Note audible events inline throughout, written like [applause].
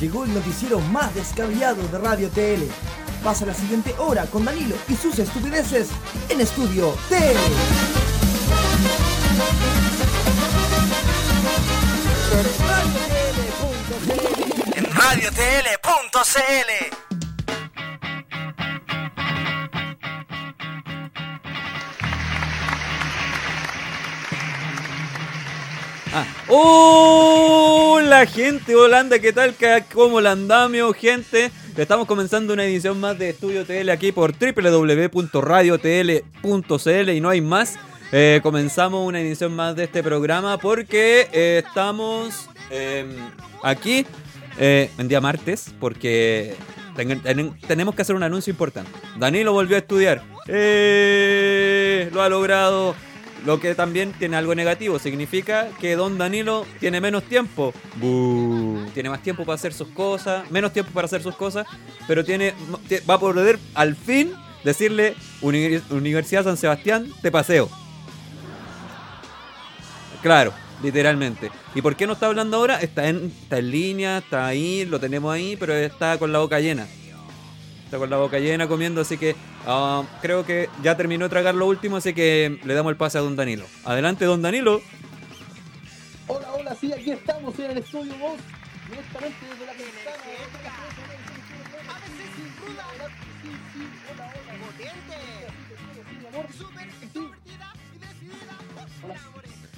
Llegó el noticiero más descabellado de Radio TL. Pasa la siguiente hora con Danilo y sus estupideces en Estudio TL. En radiotl.cl Ah. Hola gente, Holanda, ¿qué tal? ¿Qué- ¿Cómo la andamio, gente? Estamos comenzando una edición más de Estudio TL aquí por www.radiotl.cl y no hay más. Eh, comenzamos una edición más de este programa porque eh, estamos eh, aquí eh, en día martes porque ten- ten- tenemos que hacer un anuncio importante. Danilo volvió a estudiar. Lo ha logrado. Lo que también tiene algo negativo, significa que don Danilo tiene menos tiempo. Tiene más tiempo para hacer sus cosas, menos tiempo para hacer sus cosas, pero tiene ti- va a poder al fin decirle "Uni- Universidad San Sebastián, te paseo. Claro, literalmente. ¿Y por qué no está hablando ahora? Está en, está en línea, está ahí, lo tenemos ahí, pero está con la boca llena. Está con la boca llena comiendo, así que ah, creo que ya terminó de tragar lo último, así que le damos el pase a don Danilo. Adelante, don Danilo. Hola, hola, sí, aquí estamos en el estudio Voz, directamente desde la ventana.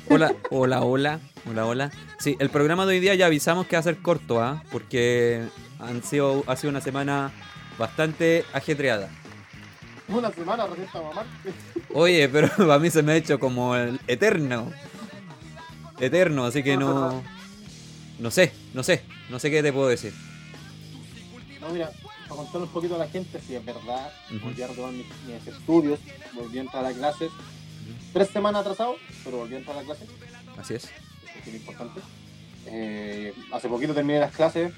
Hola, hola, hola, hola, hola. Sí, el programa de hoy día ya avisamos que va a ser corto, ¿ah? Porque han sido, ha sido una semana bastante ajetreada. Una semana recién martes. Oye, pero [laughs] a mí se me ha hecho como el eterno. Eterno, así que no. No sé, no sé, no sé qué te puedo decir. No, mira, para contar un poquito a la gente, si es verdad, Ujú. volví a retomar mis, mis estudios, volví a entrar a clases. Tres semanas atrasado, pero volví a entrar a clases, Así es. eso es muy importante. Eh, hace poquito terminé las clases,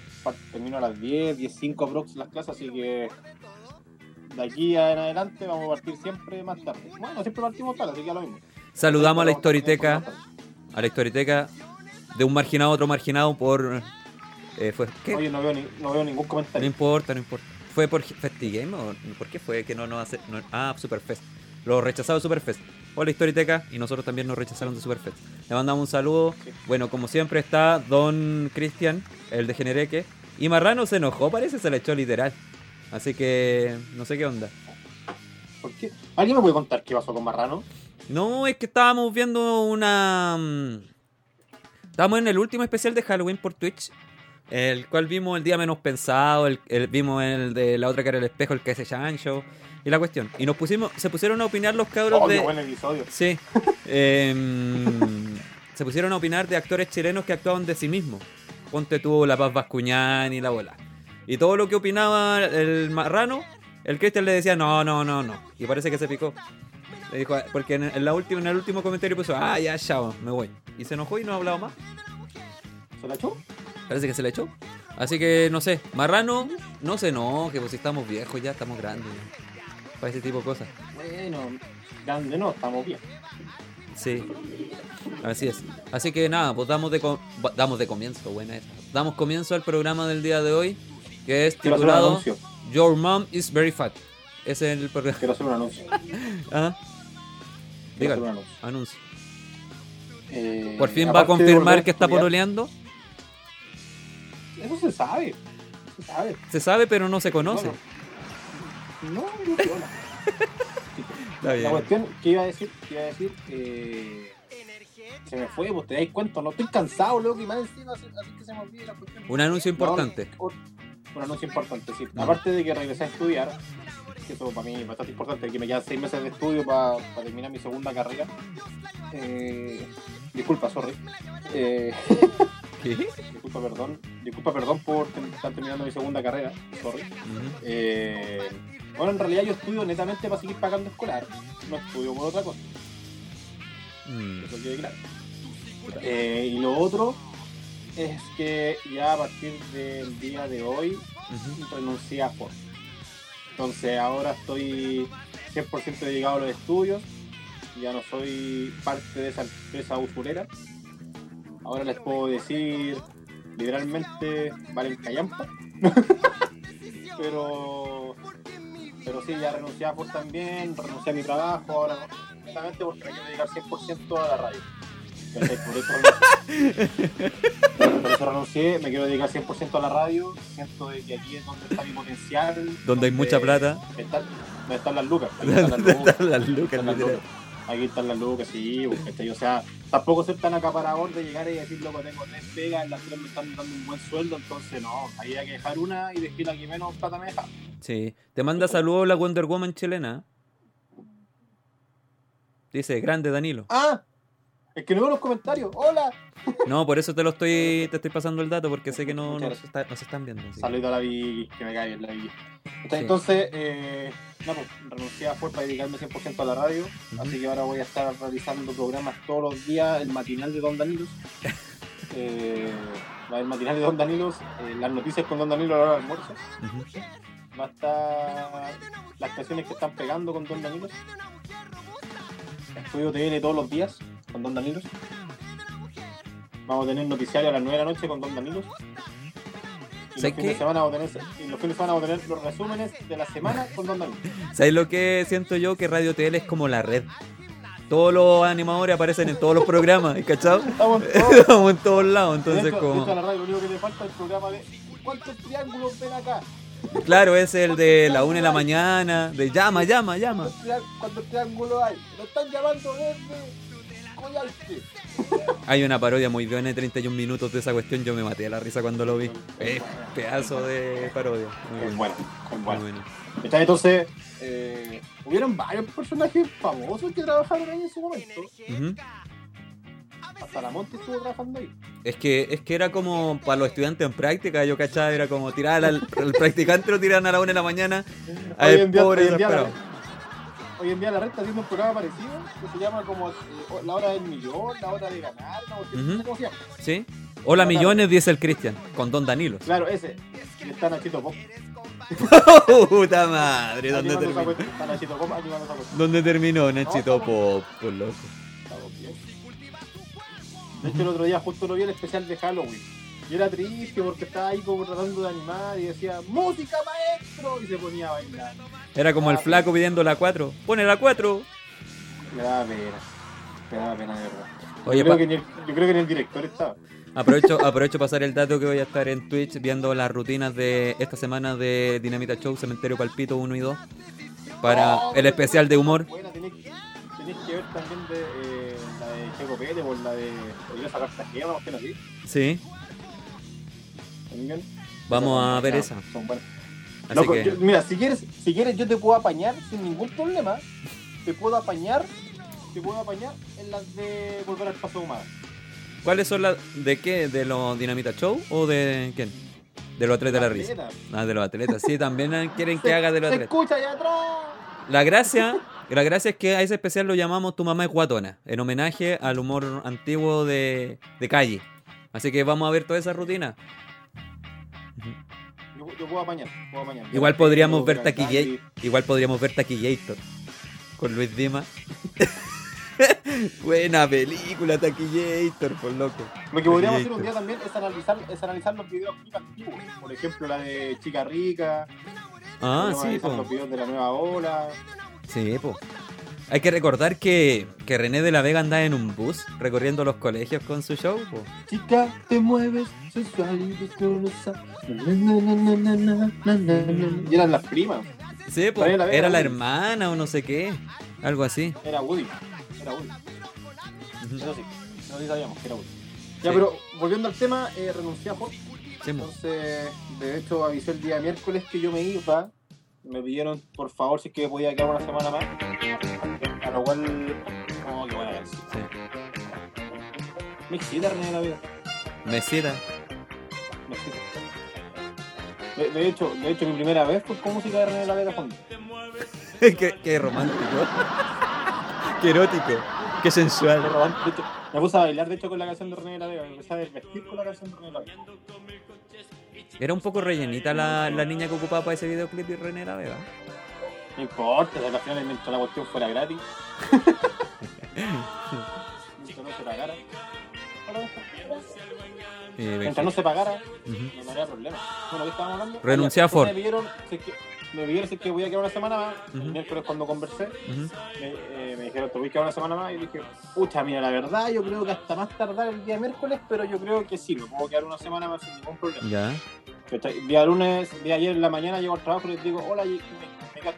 termino a las 10, 10, 5 aprox las clases, así que de aquí en adelante vamos a partir siempre más tarde. Bueno, siempre partimos tarde, así que ya lo mismo. Saludamos a la a historiteca, a la historiteca de un marginado a otro marginado por. eh, fue, ¿qué? Oye, no veo, ni- no veo ningún No comentario. importa, no importa. ¿Fue por Festigame o por qué fue que no nos hace.? no- ah, Superfest. Lo rechazado Superfest. Hola, Historiteca. Y nosotros también nos rechazaron de Superfest. Le mandamos un saludo. Sí. Bueno, como siempre está Don Cristian, el de Genereque. Y Marrano se enojó, parece, se le echó literal. Así que no sé qué onda. ¿Por qué? ¿Alguien me puede contar qué pasó con Marrano? No, es que estábamos viendo una. mm, Estábamos en el último especial de Halloween por Twitch. El cual vimos el día menos pensado. El, el- vimos el de la otra cara del espejo, el que se Show. Y la cuestión. Y nos pusimos. Se pusieron a opinar los cabros Oh, de. qué buen episodio. Sí. Em, [laughs] se pusieron a opinar de actores chilenos que actuaban de sí mismos. Ponte tú La Paz Bascuñán y la bola. Y todo lo que opinaba el marrano, el Cristian le decía no, no, no, no. Y parece que se picó. Le dijo, porque en, la última, en el último comentario puso, ah, ya, chao, me voy. Y se enojó y no hablaba más. ¿Se la echó? Parece que se le echó. Así que no sé, Marrano, no se enoje, pues si estamos viejos ya, estamos grandes. ya, Para ese tipo de cosas. Bueno, grande no, estamos bien. Sí, así es. Así que nada, pues damos de, co- ba- damos de comienzo, buena esa. Damos comienzo al programa del día de hoy, que es Quiero titulado. Your Mom is Very Fat. Ese es el programa. Quiero hacer un anuncio. [laughs] Ah, hacer dígalo, un anuncio. anuncio. Eh, ¿Por fin va a confirmar que está pololeando? Eso se sabe. Se sabe. Se sabe, pero no se conoce. No, no, no, [laughs] piola. La bien. cuestión que iba a decir, que iba a decir, eh, se me fue, pues te dais cuenta, no estoy cansado, loco, y más encima, así, así que se me olvida la cuestión. Un anuncio importante. No, un anuncio importante, sí. Aparte de que regresé a estudiar, que eso para mí es bastante importante, que me quedan seis meses de estudio para terminar mi segunda carrera. Eh, disculpa, sorry. Eh, [laughs] ¿Qué? disculpa, perdón. Disculpa, perdón por ten- estar terminando mi segunda carrera. Sorry. Eh, bueno, en realidad yo estudio netamente para seguir pagando escolar. No estudio por otra cosa. Mm, Eso quede claro. Eh, y lo otro es que ya a partir del día de hoy renuncié a Ford. Entonces ahora estoy 100% dedicado a los estudios. Ya no soy parte de esa empresa usurera. Ahora les puedo decir literalmente valen callampa. [laughs] pero, pero sí, ya renuncié a Ford también, renuncié a mi trabajo, ahora no, netamente porque me quiero dedicar 100% a la radio. Por eso renuncié. [laughs] Por eso renuncié, me quiero dedicar 100% a la radio, siento de que aquí es donde está mi potencial. Donde hay mucha plata. Están, donde están las lucas. [laughs] aquí están las ¿Dónde lucas. Lucas. Aquí están las lucas, sí, pues. O sea, tampoco ser tan acaparador de llegar y decir, loco, tengo tres pegas, las tres me están dando un buen sueldo, entonces no, ahí hay que dejar una y decir la que menos plata me deja. Sí. Te manda saludos la Wonder Woman chilena. Dice, grande Danilo. ¡Ah! Es que no veo los comentarios. ¡Hola! No, por eso te lo estoy, te estoy pasando el dato, porque sé que no, no se, está- no se están viendo. Saludo a la Vicky, que me cae bien la Vicky. Sí. Entonces, eh, no, pues, renuncié a Ford para dedicarme 100% a la radio, así que ahora voy a estar realizando programas todos los días, el matinal de Don Danilos. [laughs] Eh, haber matinal de Don Danilos, eh, las noticias con Don Danilo a la hora del almuerzo. Va a estar las canciones que están pegando con Don Danilo. Estudio TN todos los días con Don Danilo. Vamos a tener noticiario a las 9 de la noche con Don Danilo. Y los ¿Sabes fines, de semana vamos a tener, y los fines de semana vamos a tener los resúmenes de la semana con Don Danilo. ¿Sabes lo que siento yo? Que Radio TL es como la red. Todos los animadores aparecen en todos los programas, ¿cachado? [laughs] Estamos todos. [laughs] Estamos en todos lados, entonces como... la radio lo único que le falta es el programa de ¿Cuántos triángulos ven acá? Claro, es el de la una de la mañana, de llama, llama, llama. ¿Cuántos, triá- cuántos triángulos hay? Lo están llamando desde Coyhaique. Hay una parodia muy buena de 31 minutos de esa cuestión, yo me maté a la risa cuando lo vi. Es pedazo de parodia. Muy Es bueno. bueno, Muy bueno. Entonces, eh, hubieron varios personajes famosos que trabajaron ahí en su momento. Ujú. Hasta la Monte estuvo trabajando ahí. Es que, es que era como para los estudiantes en práctica, yo cachaba, era como tirar al, al practicante lo tiran a la una de la mañana. A ver, pobre día. Hoy en día la red está haciendo un programa parecido que se llama como eh, La Hora del Millón, La Hora de Ganar, no, cómo se llama. ¿Sí? Hola millones, dice el Cristian, con Don Danilo. Claro, ese. Y está Nachito Pop. [laughs] Puta madre, ¿dónde terminó? Está Nachito Pop. ¿Dónde terminó Nachito No, Pop? Por loco. Estamos bien. De hecho, el otro día justo lo vi el especial de Halloween. Y era triste porque estaba ahí como tratando de animar y decía ¡Música maestro! Y se ponía a bailar. Era como el flaco pidiendo la 4. Pone la 4. Me daba pena. Me daba pena de verdad. Oye, yo, creo que ni el, yo creo que ni el director estaba. Aprovecho, aprovecho pasar el dato que voy a estar en Twitch viendo las rutinas de esta semana de Dinamita Show, Cementerio Palpito 1 y 2. Para Oh, el especial de humor. Buena, tenés, tenés que ver también de, eh, la de Checo Pérez o la de Odiosa Cartagena, o que así. Sí, Vamos a ver No, esa. Son buenas. Así Loco, que, yo- mira, si quieres, si quieres yo te puedo apañar sin ningún problema. Te puedo apañar, te puedo apañar en las de volver al paso humano. ¿cuáles son las de qué? ¿De los Dinamita Show o de quién? De los atletas de la risa. Ah, de los atletas. Sí, también [laughs] quieren que haga de los Se atletas. escucha allá atrás. La gracia, la gracia es que a ese especial lo llamamos Tu mamá es guatona, en homenaje al humor antiguo de, de calle. Así que vamos a ver toda esa rutina. Yo, yo puedo apañar, puedo apañar. Igual podríamos ver Puedo Taquillator. Igual podríamos ver Taquillator con Luis Dima. [laughs] Buena película, Taquillator, por loco. Lo que podríamos hacer un día también es analizar, es analizar los videos antiguos. Por ejemplo, la de Chica Rica. Ah, sí, po. los videos de la nueva ola. Sí, po. Hay que recordar que, que René de la Vega andaba en un bus recorriendo los colegios con su show. Chica, te mueves, sensual y descolosa. Y eran las primas. Sí, pues, era la hermana o no sé qué. Algo así. Era Woody. Era Woody. Uh. Eso sí, eso sí sabíamos que era Woody. Ya, pero volviendo al tema, eh, renuncié a Jorge. Sí, Entonces, de hecho, avisé el día miércoles que yo me iba me pidieron, por favor, si es que podía quedar una semana más. A lo cual, oh, qué buena canción. sí. Me excita René de la Vega. Mesita. Me excita. De, de hecho, de hecho, mi primera vez fue con música de René de la Vega fondo. [laughs] qué, qué romántico. qué erótico. Qué sensual. me puse a bailar, de hecho, con la canción de René de la Vega. Me empecé a desvestir con la canción de René de la Vega. Era un poco rellenita la, la niña que ocupaba para ese videoclip y René la Vega. No importa, al final mientras la cuestión fuera gratis. [laughs] mientras no se pagara. Y Mientras no se pagara, Ujú. no me haría problema. Bueno, ¿qué estábamos hablando? Renuncié a Ford. Me me si es que voy a quedar una semana más. El miércoles cuando conversé, Ujú. me, eh, me dijeron, te voy a quedar una semana más. Y dije, pucha, mira, la verdad, yo creo que hasta más tardar el día miércoles, pero yo creo que sí, me puedo quedar una semana más sin ningún problema. Ya. Día lunes, día ayer en la mañana llego al trabajo y les digo, hola, y me, me.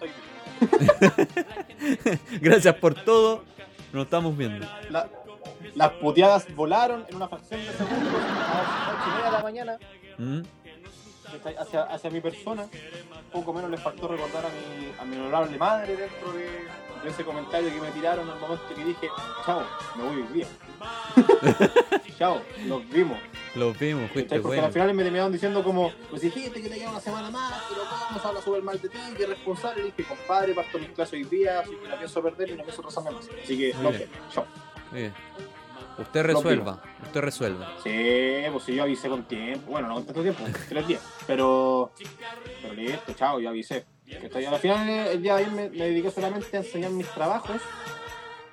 [laughs] Gracias por todo. Nos estamos viendo. La- las puteadas volaron en una fracción de segundos a las ocho y media de la mañana ¿Mm? Hacia, hacia mi persona. Poco menos les faltó recordar a mi, a mi honorable madre dentro de, de ese comentario que me tiraron al momento que dije, chao, me voy hoy día. [laughs] chao, nos vimos. Los vimos, fuiste Porque bueno. al final me terminaron diciendo como, pues dijiste que te queda una semana más, pero vamos a hablar súper mal de ti, que responsable. Y dije, compadre, parto mis clases hoy día, así que la pienso perder y no pienso rezarme más. Así que, no chao. Muy bien. Usted resuelva. Usted resuelva. Sí, pues sí, yo avisé con tiempo. Bueno, no con tanto tiempo, [laughs] tres días. Pero, pero listo, chao, yo avisé. ¿Cachai? Al final, el día de ayer me, me dediqué solamente a enseñar mis trabajos.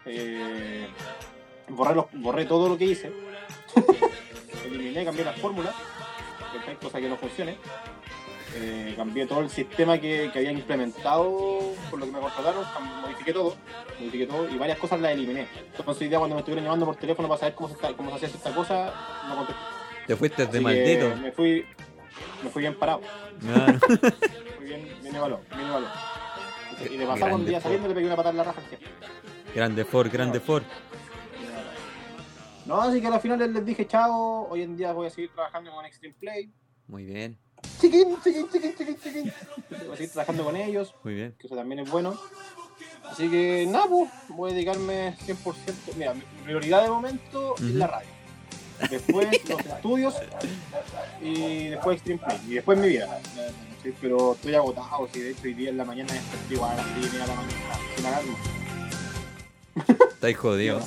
Eh, borré, los- borré todo lo que hice. [laughs] Eliminé, cambié las fórmulas. Cosa que no funcione. Eh, cambié todo el sistema que, que habían implementado por lo que me contrataron, modifiqué todo, modifiqué todo y varias cosas las eliminé. Entonces hoy día cuando me estuvieron llamando por teléfono para saber cómo se, está- cómo se hacía esta cosa, no contesté. Te fuiste de maldito. Me fui, me fui bien parado, Claro. [laughs] fui bien, bien evaluado, bien evaluado. Y de pasar un día saliendo le pegué una patada en la raja grande Ford, grande Ford. No, así que al final les dije chao, hoy en día voy a seguir trabajando con Extreme Play. Muy bien, Chiquín, chiquín, chiquín, chiquín, chiquín. Voy a seguir trabajando con ellos. muy bien. que eso también es bueno. Así que nada, pues, voy a dedicarme 100%. Mira, mi prioridad de momento es la radio. Después [laughs] los estudios y después Extreme Play. Y después mi vida. Sí, pero estoy agotado. Si de hecho hoy día en la mañana desperté igual a las 10 y media de la mañana sin alarma. Estáis jodido.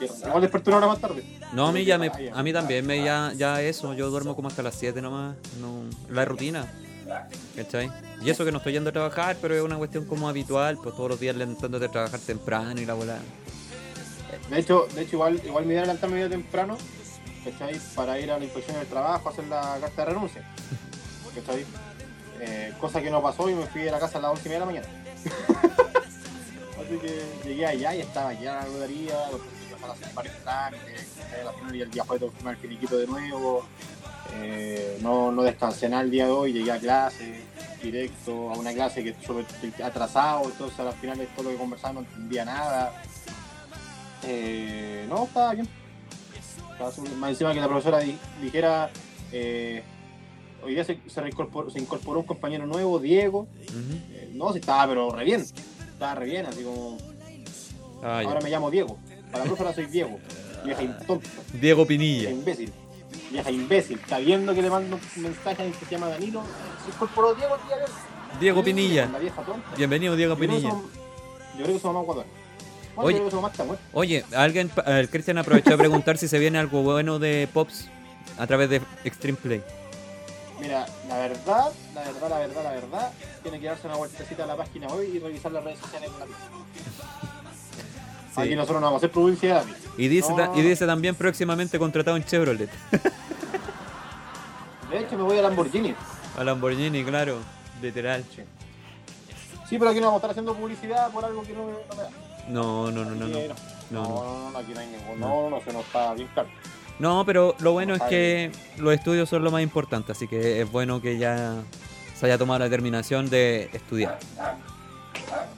Igual una hora más tarde. No, a mí ya me, a mí también me ya, ya eso, yo duermo como hasta las 7 nomás, no, la rutina, ¿cachai? Y eso que no estoy yendo a trabajar, pero es una cuestión como habitual, pues todos los días levantándote a trabajar temprano y la bola. De hecho, de hecho igual, igual me idea era levantarme bien temprano, ¿cachai? Para ir a la inspección del trabajo, hacer la carta de renuncia. ¿Cachai? Eh, cosa que no pasó y me fui de la casa a las 11 y media de la mañana. [laughs] Así que llegué allá y estaba ya la los empezar a hacer varios trámites, al final y el día todo firmar el finiquito de nuevo. Eh, no, no descansé nada el día de hoy, llegué a clase, directo, a una clase que sobre, atrasado, entonces al final de todo lo que conversaba no entendía nada. Eh, no, estaba bien. Estaba más encima que la profesora di- dijera, eh, hoy día se, se, reincorporó, se incorporó un compañero nuevo, Diego. Eh, no, sí estaba, pero re bien. Estaba re bien, así como, Ah, ahora me llamo Diego. Para la profesora soy Diego. Vieja tonta, Diego vieja Pinilla. imbécil. Vieja imbécil. Está viendo que le mando un mensaje a que se llama Danilo. Se incorporó Diego el día de hoy. Diego La Pinilla. vieja tonta. Bienvenido Diego Yo Pinilla. Yo creo que su mamá es guatona. Bueno, Oye. yo creo que muerta. Oye, alguien, el Cristian aprovechó de preguntar si se viene algo bueno de Pops a través de Extreme Play. Mira, la verdad, la verdad, la verdad, la verdad, tiene que darse una vueltecita a la página web y revisar las redes sociales gratis. Sí. Aquí nosotros no vamos a hacer publicidad. Y dice, No, y dice también próximamente contratado en Chevrolet. De hecho, me voy a Lamborghini. A Lamborghini, claro, literal. Sí, pero aquí no vamos a estar haciendo publicidad por algo que no, no me da. No, no, no, no. No, no, no, no. no, no, aquí no hay ningún. No. No, no, eso no está bien claro. No, pero lo bueno es que los estudios son lo más importante, así que es bueno que ya se haya tomado la determinación de estudiar.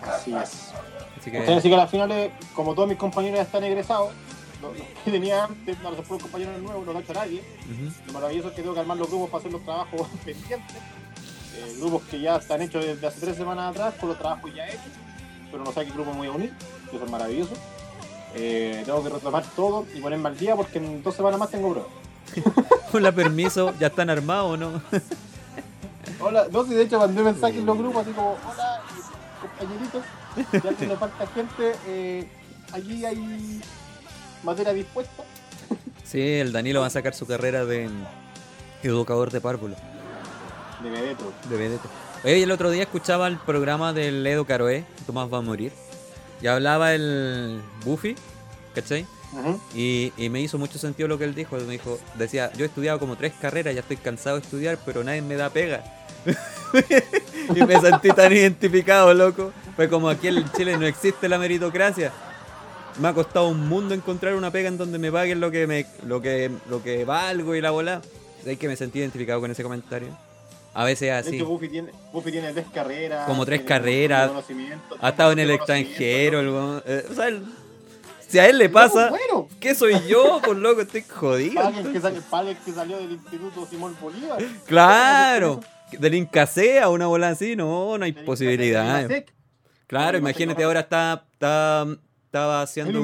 Así es. Así que, a las finales, como todos mis compañeros ya están egresados, los, los que tenía antes, no los puros compañeros nuevos, no lo ha hecho nadie. Lo maravilloso es que tengo que armar los grupos para hacer los trabajos [laughs] pendientes. Eh, grupos que ya están hechos desde hace tres semanas atrás, con los trabajos ya hechos, pero no sé a qué grupo me voy a unir, que eso es maravilloso. Eh, tengo que retomar todo y ponerme al día porque en dos semanas más tengo pruebas. [laughs] Hola, permiso, ¿ya están armados o no? Hola, no sé, de hecho mandé mensajes en los grupos así como, hola, compañeritos, ya que nos falta gente, eh, aquí hay materia dispuesta. Sí, el Danilo va a sacar su carrera de educador de párvulo, De Vedeto. de. Oye, el otro día escuchaba el programa del Edo Caroé, Tomás va a morir, y hablaba el Buffy, ¿cachai? Ujú. Y, y me hizo mucho sentido lo que él dijo. Me dijo, decía, yo he estudiado como tres carreras, ya estoy cansado de estudiar, pero nadie me da pega. [laughs] y me sentí tan identificado, loco. Fue como aquí en Chile no existe la meritocracia. Me ha costado un mundo encontrar una pega en donde me paguen lo que me, lo que, lo que valgo y la bola. Es que me sentí identificado con ese comentario. A veces es De así. hecho, Buffy tiene, Buffy tiene tres carreras. Como tres carreras. Ha estado en el extranjero. el weón, eh, o sea, el- si a él le ¿no? pasa, Bueno, ¿qué soy yo? Por loco, estoy jodido. para alguien que, que salió del Instituto Simón Bolívar. Claro. Del Incasea, una bola así, no, no hay Del posibilidad. Claro, imagínate ahora está, está estaba El haciendo. El de-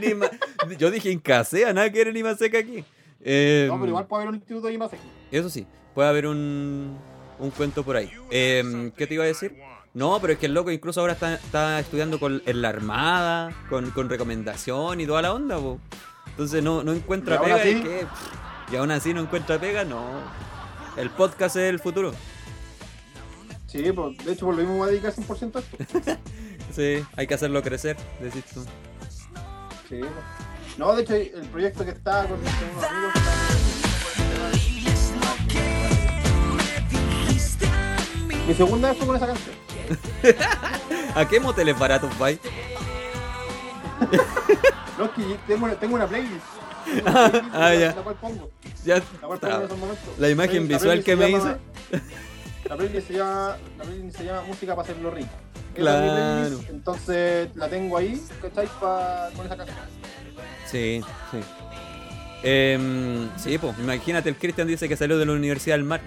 [laughs] Lima- Yo dije Incasea, nada que era Lima Seca aquí. Eh, No, pero igual puede haber un instituto de Limasec. Eso sí, puede haber un, un cuento por ahí. Eh, ¿Qué te iba a decir? No, pero es que el loco incluso ahora está, está estudiando con, en la armada, con, con recomendación y toda la onda, po. Entonces no, no encuentra Y pega y que. Y aún así no encuentra pega, no. El podcast es el futuro. Sí, pues de hecho volvimos a dedicar 100% a esto. [laughs] Sí, hay que hacerlo crecer, decís tú. Sí, pues. No, de hecho el proyecto que está con unos amigos. Mi segunda vez fue con esa canción. [laughs] ¿A qué moteles baratos vais? [laughs] No, es que tengo, tengo una playlist. Tengo una playlist Ah, la- ya. La cual pongo. Ya La cual pongo en esos momentos. La imagen visual que me llama- La playlist se llama, la playlist se llama Música para hacerlo rico. Claro. playlist, Entonces la tengo ahí, ¿cachai? Pa, con esa canción. Sí, sí. Em, sí, pues, imagínate, el Cristian dice que salió de la Universidad del Mar.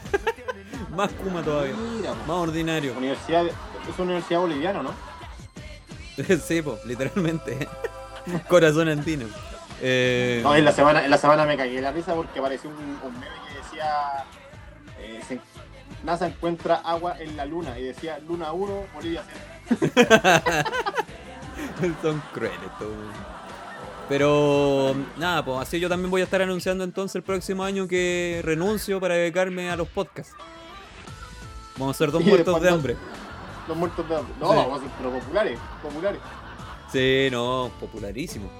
[laughs] Más Kuma todavía. Mira, Más ordinario. Universidad, es una universidad boliviana, ¿no? [laughs] sí, pues, literalmente. [laughs] Corazón andino. Eh, No, en la semana, en la semana me cagué la risa porque apareció un, un meme que decía NASA encuentra agua en la luna y decía Luna 1, Bolivia 0. Son crueles todos. Pero nada, pues así yo también voy a estar anunciando entonces el próximo año que renuncio para dedicarme a los podcasts. Vamos a ser dos muertos de hambre. Los muertos de hambre. No, Sí. vamos a ser pero populares, populares. Sí, no, popularísimo.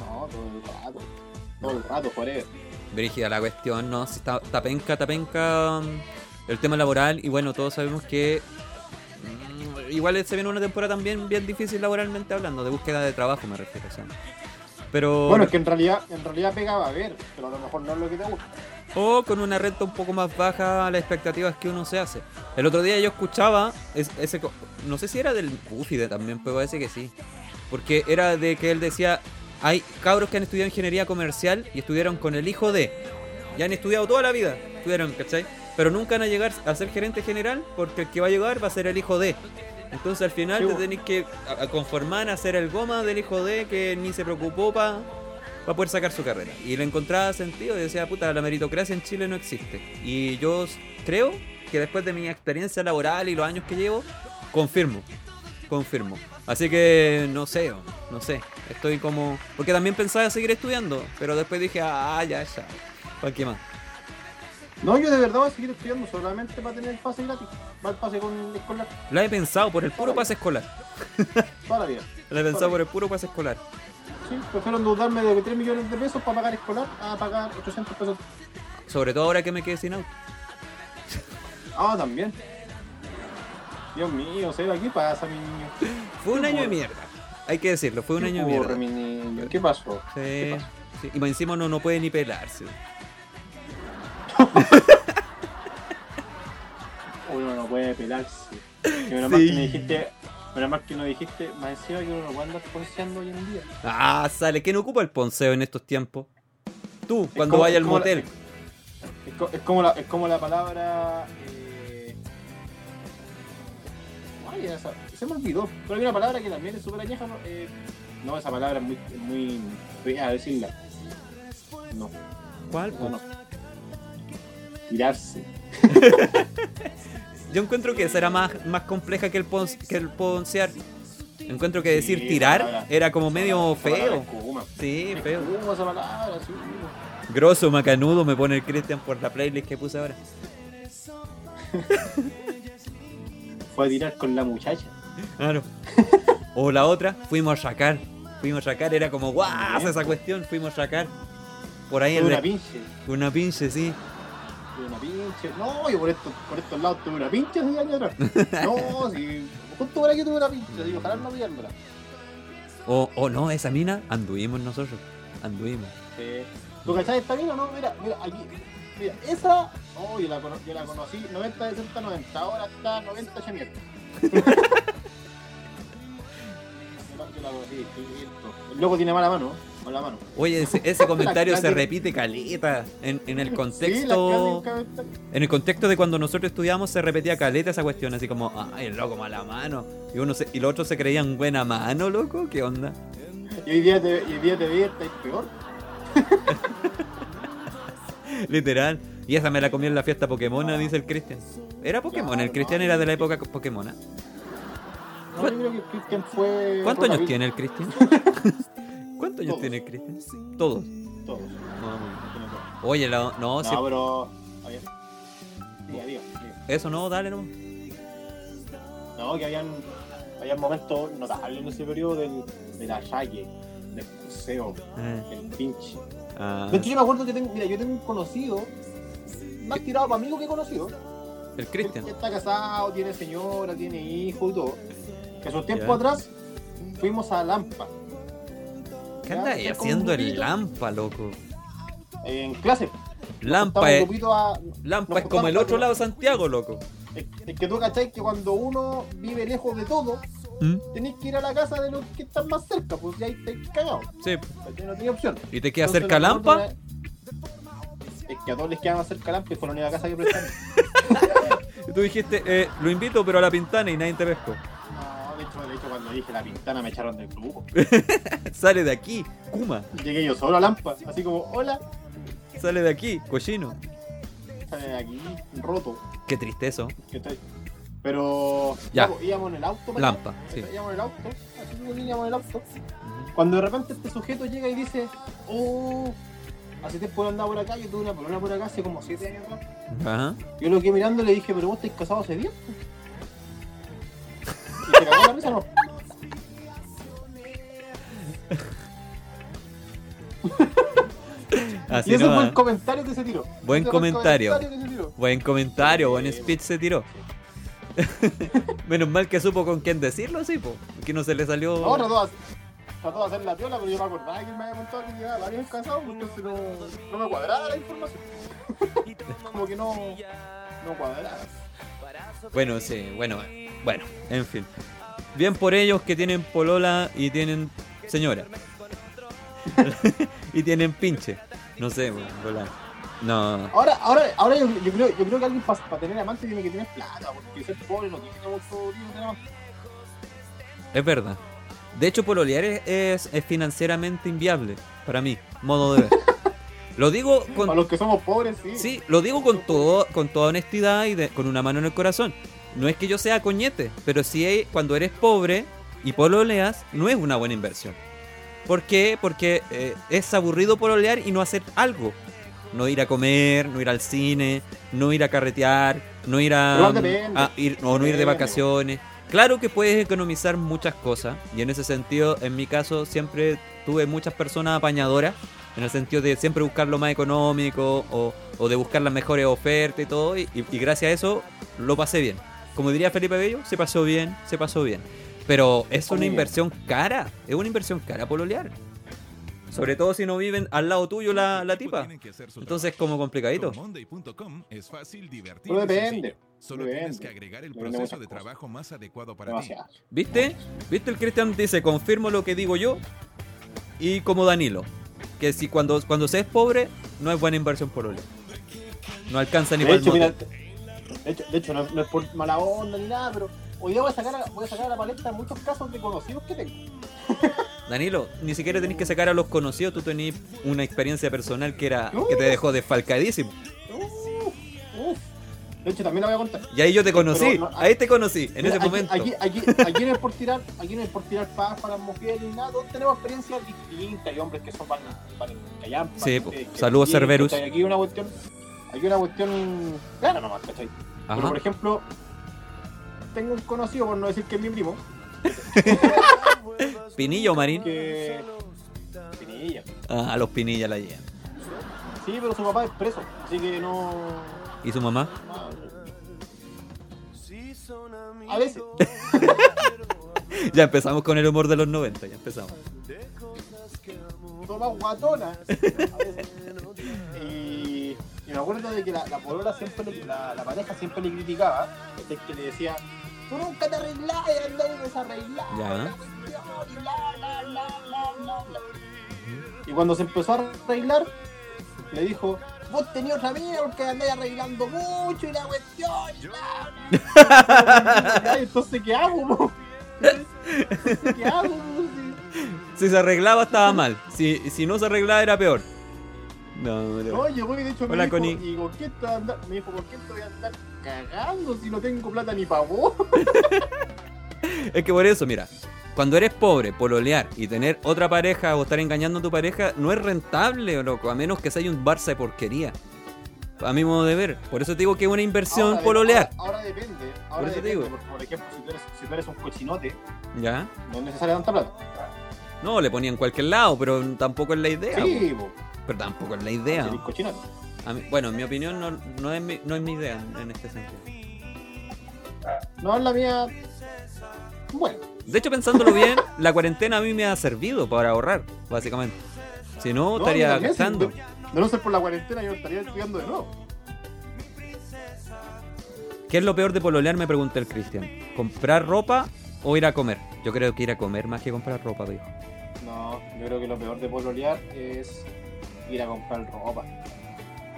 No, todo el rato. Todo el rato, forever. Brígida la cuestión, ¿no? Si está, tapenca, tapenca el tema laboral y bueno, todos sabemos que mm, igual se viene una temporada también bien difícil laboralmente hablando, de búsqueda de trabajo me refiero, o sea. Pero Bueno, es que en realidad, en realidad pegaba a ver, pero a lo mejor no es lo que te gusta. o con una renta un poco más baja a las expectativas que uno se hace. El otro día yo escuchaba es- ese no sé si era del Buffy de también, pero parece que sí. Porque era de que él decía, hay cabros que han estudiado ingeniería comercial y estudiaron con el hijo de. Ya han estudiado toda la vida, estudiaron, ¿cachai? Pero nunca van a llegar a ser gerente general porque el que va a llegar va a ser el hijo de. Entonces al final Sí, te tenés que conformar a ser el goma del hijo de que ni se preocupó para poder sacar su carrera. Y le encontraba sentido y decía, puta, la meritocracia en Chile no existe. Y yo creo que después de mi experiencia laboral y los años que llevo, confirmo. Confirmo. Así que no sé, no sé. Estoy como. Porque también pensaba seguir estudiando, pero después dije, ah, ya, ya. ¿Para qué más? No, yo de verdad voy a seguir estudiando solamente para tener el pase gratis. Va el pase con escolar La he pensado por el puro pase escolar. toda la vida. La he pensado por el puro pase escolar. Sí, prefiero endeudarme de 3 millones de pesos para pagar escolar a pagar 800 pesos. Sobre todo ahora que me quedé sin auto. Ah, también. Dios mío, Seba, ¿qué pasa, mi niño? Fue un Qué año de mierda. Hay que decirlo, fue un ¿Qué año de mierda. mi niño? ¿Qué pasó? ¿Qué Sí, pasó? sí. Y más encima uno no puede ni pelarse. Uno no puede pelarse. Que menos Sí. mal que me dijiste, menos mal que no dijiste, más encima que uno no puede andar ponceando hoy en día. Ah, sale. ¿Quién ocupa el ponceo en estos tiempos? Tú, cuando como- vayas al la- motel. Es, co- es como, la, es como la palabra. Eh... Ay, esa- se me olvidó. Pero hay una palabra que también es súper añeja. ¿no? Eh, no, esa palabra es muy. muy fea decirla. No, ¿Cuál? no, no. Tirarse. [laughs] Yo encuentro que será más, más compleja que el, pon- que el poncear. Encuentro que decir Sí, tirar era como medio feo. Sí, feo. Grosso, macanudo, me pone el Cristian por la playlist que puse ahora. [laughs] Fue a tirar con la muchacha. Claro. O la otra, fuimos a sacar. Fuimos a sacar, era como guau esa cuestión, fuimos a sacar. Por ahí en una pinche. una pinche, sí. Tuve una pinche. No, yo por estos, por estos lados tuve una pinche hace años atrás. [laughs] No, si. Justo por aquí tuve una pinche. Digo, ojalá no pillármela. O, o no, esa mina, anduvimos nosotros. Anduvimos. Eh, ¿Tú cachai esta mina? No, mira, mira, aquí. Mira, esa. Oh, yo la, yo la conocí 90, 60, 90. Ahora está 90, 8 mierda. Yo la- conocí, sí. El loco tiene mala mano, mano. Oye, ese, ese [laughs] comentario se repite caleta. En, en el Sí, contexto. clásica- En el contexto de cuando nosotros estudiamos se repetía caleta esa cuestión, así como, ay, el loco mala mano. Y uno se- y los otros se creían buena mano, loco, ¿qué onda? Y hoy día te, hoy día te estáis peor. [laughs] Literal. Y esa me la comí en la fiesta Pokémon, dice el Cristian. Era Pokémon, el Cristian era de la época Pokémon. No, yo creo que Christian fue. ¿Cuántos años tiene el Cristian? [laughs] ¿Cuántos años tiene Cristian? Todos. Todos. No, tiene todos. Oye, la- no, si- No, pero. A ver. Diga, diga, diga. eso no, dale no. No, que habían, habían momentos notables en ese periodo del, de la raye, del cruceo, Eh, del pinche. ah, De hecho, yo me acuerdo que tengo, mira, yo tengo un conocido, más tirado para amigo que conocido, el Cristian. está casado, tiene señora, tiene hijo y todo. Que hace un tiempo atrás fuimos a Lampa, ¿Qué un haciendo el. Lampa, loco? en clase. Lampa es, a- Lampa es como el otro lado de Santiago, loco. Es, es que tú cachai que cuando uno vive lejos de todo, ¿Mm? tenés que ir a la casa de los que están más cerca, pues ya estáis cagados. Sí. ¿cachai? No tenía opción. ¿Y te queda Entonces, cerca la Lampa? Es que a todos les queda más cerca Lampa y fue la única casa que prestaron. Y [laughs] tú dijiste, eh, lo invito, pero a la pintana y nadie te pescó. De hecho, cuando dije la pintana me echaron del grupo. [laughs] Sale de aquí, Kuma. Llegué yo solo a Lampa, así como, hola, Sale de aquí, cochino. sale de aquí, roto. Qué triste eso. que Pero Ya. pues, íbamos en el auto. Lampa, sí. Íbamos en el auto, así como íbamos en el auto. Cuando de repente este sujeto llega y dice, oh, hace tiempo andaba por acá, yo tuve una polona por acá hace como 7 años atrás. Ajá. Yo lo quedé mirando y le dije, pero vos estáis casado hace 10. No. [laughs] Así y ese no fue el comentario que se tiró. Buen comentario. se tiró. Buen comentario, buen speech se tiró. [laughs] Menos mal que supo con quién decirlo, sí, po. Que no se le salió. No, trató de, trató de hacer la piola, pero yo me acordaba que él me había contado que llevaba varios casados, entonces no, no me cuadraba la información. [laughs] Como que no, no cuadraba. Bueno, sí, bueno, bueno, en fin. Bien por ellos que tienen polola y tienen señora. [laughs] y tienen pinche. No sé, bueno. No. Ahora, ahora, ahora yo, yo creo, yo creo que alguien para tener amante tiene que tener plata, porque ser pobre no tiene mucho amante. Es verdad. De hecho, pololear es, es- es financieramente inviable para mí, modo de ver. [laughs] Lo digo Para con los que somos pobres, sí. sí, lo digo con todo, con toda honestidad y de- con una mano en el corazón. No es que yo sea coñete, pero sí hay- cuando eres pobre y pololeas, no es una buena inversión. ¿Por qué? Porque eh, es aburrido pololear y no hacer algo. No ir a comer, no ir al cine, no ir a carretear, no ir a, a ir, o no ir de vacaciones. Claro que puedes economizar muchas cosas y en ese sentido, en mi caso, siempre tuve muchas personas apañadoras, en el sentido de siempre buscar lo más económico o, o de buscar las mejores ofertas y todo, y, y gracias a eso lo pasé bien. Como diría Felipe Bello, se pasó bien, se pasó bien. Pero es una inversión cara, es una inversión cara pololear. Sobre todo si no viven al lado tuyo la, la tipa. Entonces como complicadito. Es fácil, divertido depende. Solo Depende. tienes que agregar el proceso de trabajo más adecuado para ti. ¿Viste? ¿Viste? El Cristian dice, confirmo lo que digo yo. Y como Danilo, que si cuando, cuando se es pobre, no es buena inversión por ole. No alcanza ni para el hecho, mira, moto. De hecho, de hecho no, no es por mala onda ni nada, pero hoy día voy a sacar a, voy a, sacar a la palestra muchos casos de conocidos que tengo. [laughs] Danilo, ni siquiera tenés que sacar a los conocidos, tú tenés una experiencia personal que era que te dejó desfalcadísimo. De hecho, también la voy a contar. Y ahí yo te conocí, no- ahí te conocí, en Mira, ese aquí- momento. Aquí, aquí, aquí no es por tirar, aquí no es por tirar pajas para las mujeres ni nada, todos tenemos experiencias distintas, hay hombres que son van, van en callampa, Sí, que Saludos, Cerberus. Aquí hay una cuestión, aquí una cuestión clara nomás, ¿cachai? Pero por ejemplo, tengo un conocido, por no decir que es mi primo, [laughs] ¿Pinilla o Marín? Que. Pinilla. Ah, a los Pinilla la llevan. Sí, pero su papá es preso, así que no. ¿Y su mamá? A veces. [laughs] Ya empezamos con el humor de los 90, ya empezamos. Más guatona. A veces. [laughs] Y, y me acuerdo de que la, la polola siempre, le- la, la pareja siempre le criticaba, es que le decía, tú nunca te arreglás y andás desarreglado. Ya. y bla, bla, bla, bla, bla, bla". Y cuando se empezó a arreglar, le dijo, vos tenías otra mina porque andáis arreglando mucho y la cuestión y bla, [laughs] Entonces, ¿qué hago? Entonces, ¿qué hago? Si se arreglaba estaba mal, si, si no se arreglaba era peor. No, no. No, llegó y de hecho Hola, me Connie. dijo, ¿y con qué te a andar? Me dijo, ¿por qué te voy a andar cagando si no tengo plata ni para vos? [laughs] Es que por eso, mira, cuando eres pobre, pololear y tener otra pareja o estar engañando a tu pareja no es rentable, loco, a menos que sea un Barça de porquería. A mi modo de ver. Por eso te digo que es una inversión Ahora pololear. Ahora, ahora depende. Ahora eso te digo. Por, por ejemplo, si tú, eres, si tú eres un cochinote, ¿Ya? no es necesaria tanta plata. No, le ponían cualquier lado, pero tampoco es la idea. Sí, po. Pero tampoco es la si idea. A mí- bueno, en mi opinión no, no, es mi, no es mi idea en este sentido. No, la mía. Bueno, De hecho, pensándolo bien, la cuarentena a mí me ha servido para ahorrar, básicamente. Si no, no, estaría si gastando. De, de no ser por la cuarentena, yo estaría estudiando de nuevo. ¿Qué es lo peor de pololear? Me pregunta el Cristian. ¿Comprar ropa o ir a comer? Yo creo que ir a comer más que comprar ropa, dijo. No, yo creo que lo peor de pololear es ir a comprar ropa.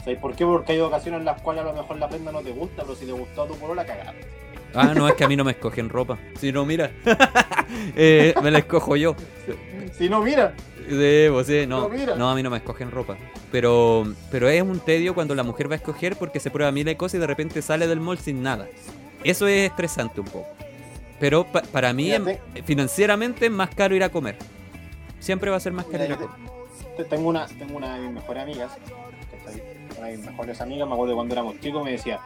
¿Sabes por qué? Porque hay ocasiones en las cuales a lo mejor la prenda no te gusta, pero si te gustó a tu polola, cagaste. Ah, no, es que a mí no me escogen ropa. Si no, mira. [laughs] Eh, me la escojo yo. Si no, mira. Sí, pues sí, no, no, a mí no me escogen ropa. Pero, pero es un tedio cuando la mujer va a escoger porque se prueba mil de cosas y de repente sale del mall sin nada. Eso es estresante un poco. Pero pa- para mí, financieramente, es más caro ir a comer. Siempre va a ser más caro ir a comer. Te- Tengo una, tengo una de mis mejores amigas, una de mis mejores amigas, me acuerdo de cuando éramos chicos, me decía,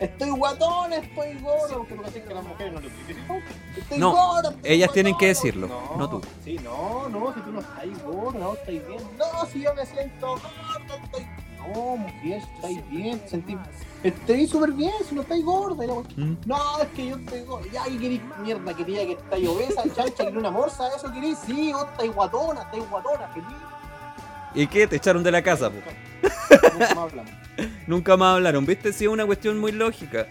estoy guatón, estoy gordo, porque no caché que las mujeres no dicen, "Oh, estoy No, gordo, estoy ellas tienen que guatón". decirlo, no tú. Sí, no, no, si tú no estás gordo, no estás bien. No, si yo me siento gordo, estoy... No, mujer, estáis bien, sentí... Estoy súper bien, si no estáis gorda. Y la ¿Mm? no, es que yo estoy gorda. Ya, querís mierda, quería que estáis obesa, chancha, quería una morsa, eso querís. Sí, vos estáis guatona, estáis guatona, feliz. ¿Y qué? Te echaron de la casa, po. Nunca más hablamos. [laughs] Nunca más hablaron, ¿viste? Sí, es una cuestión muy lógica.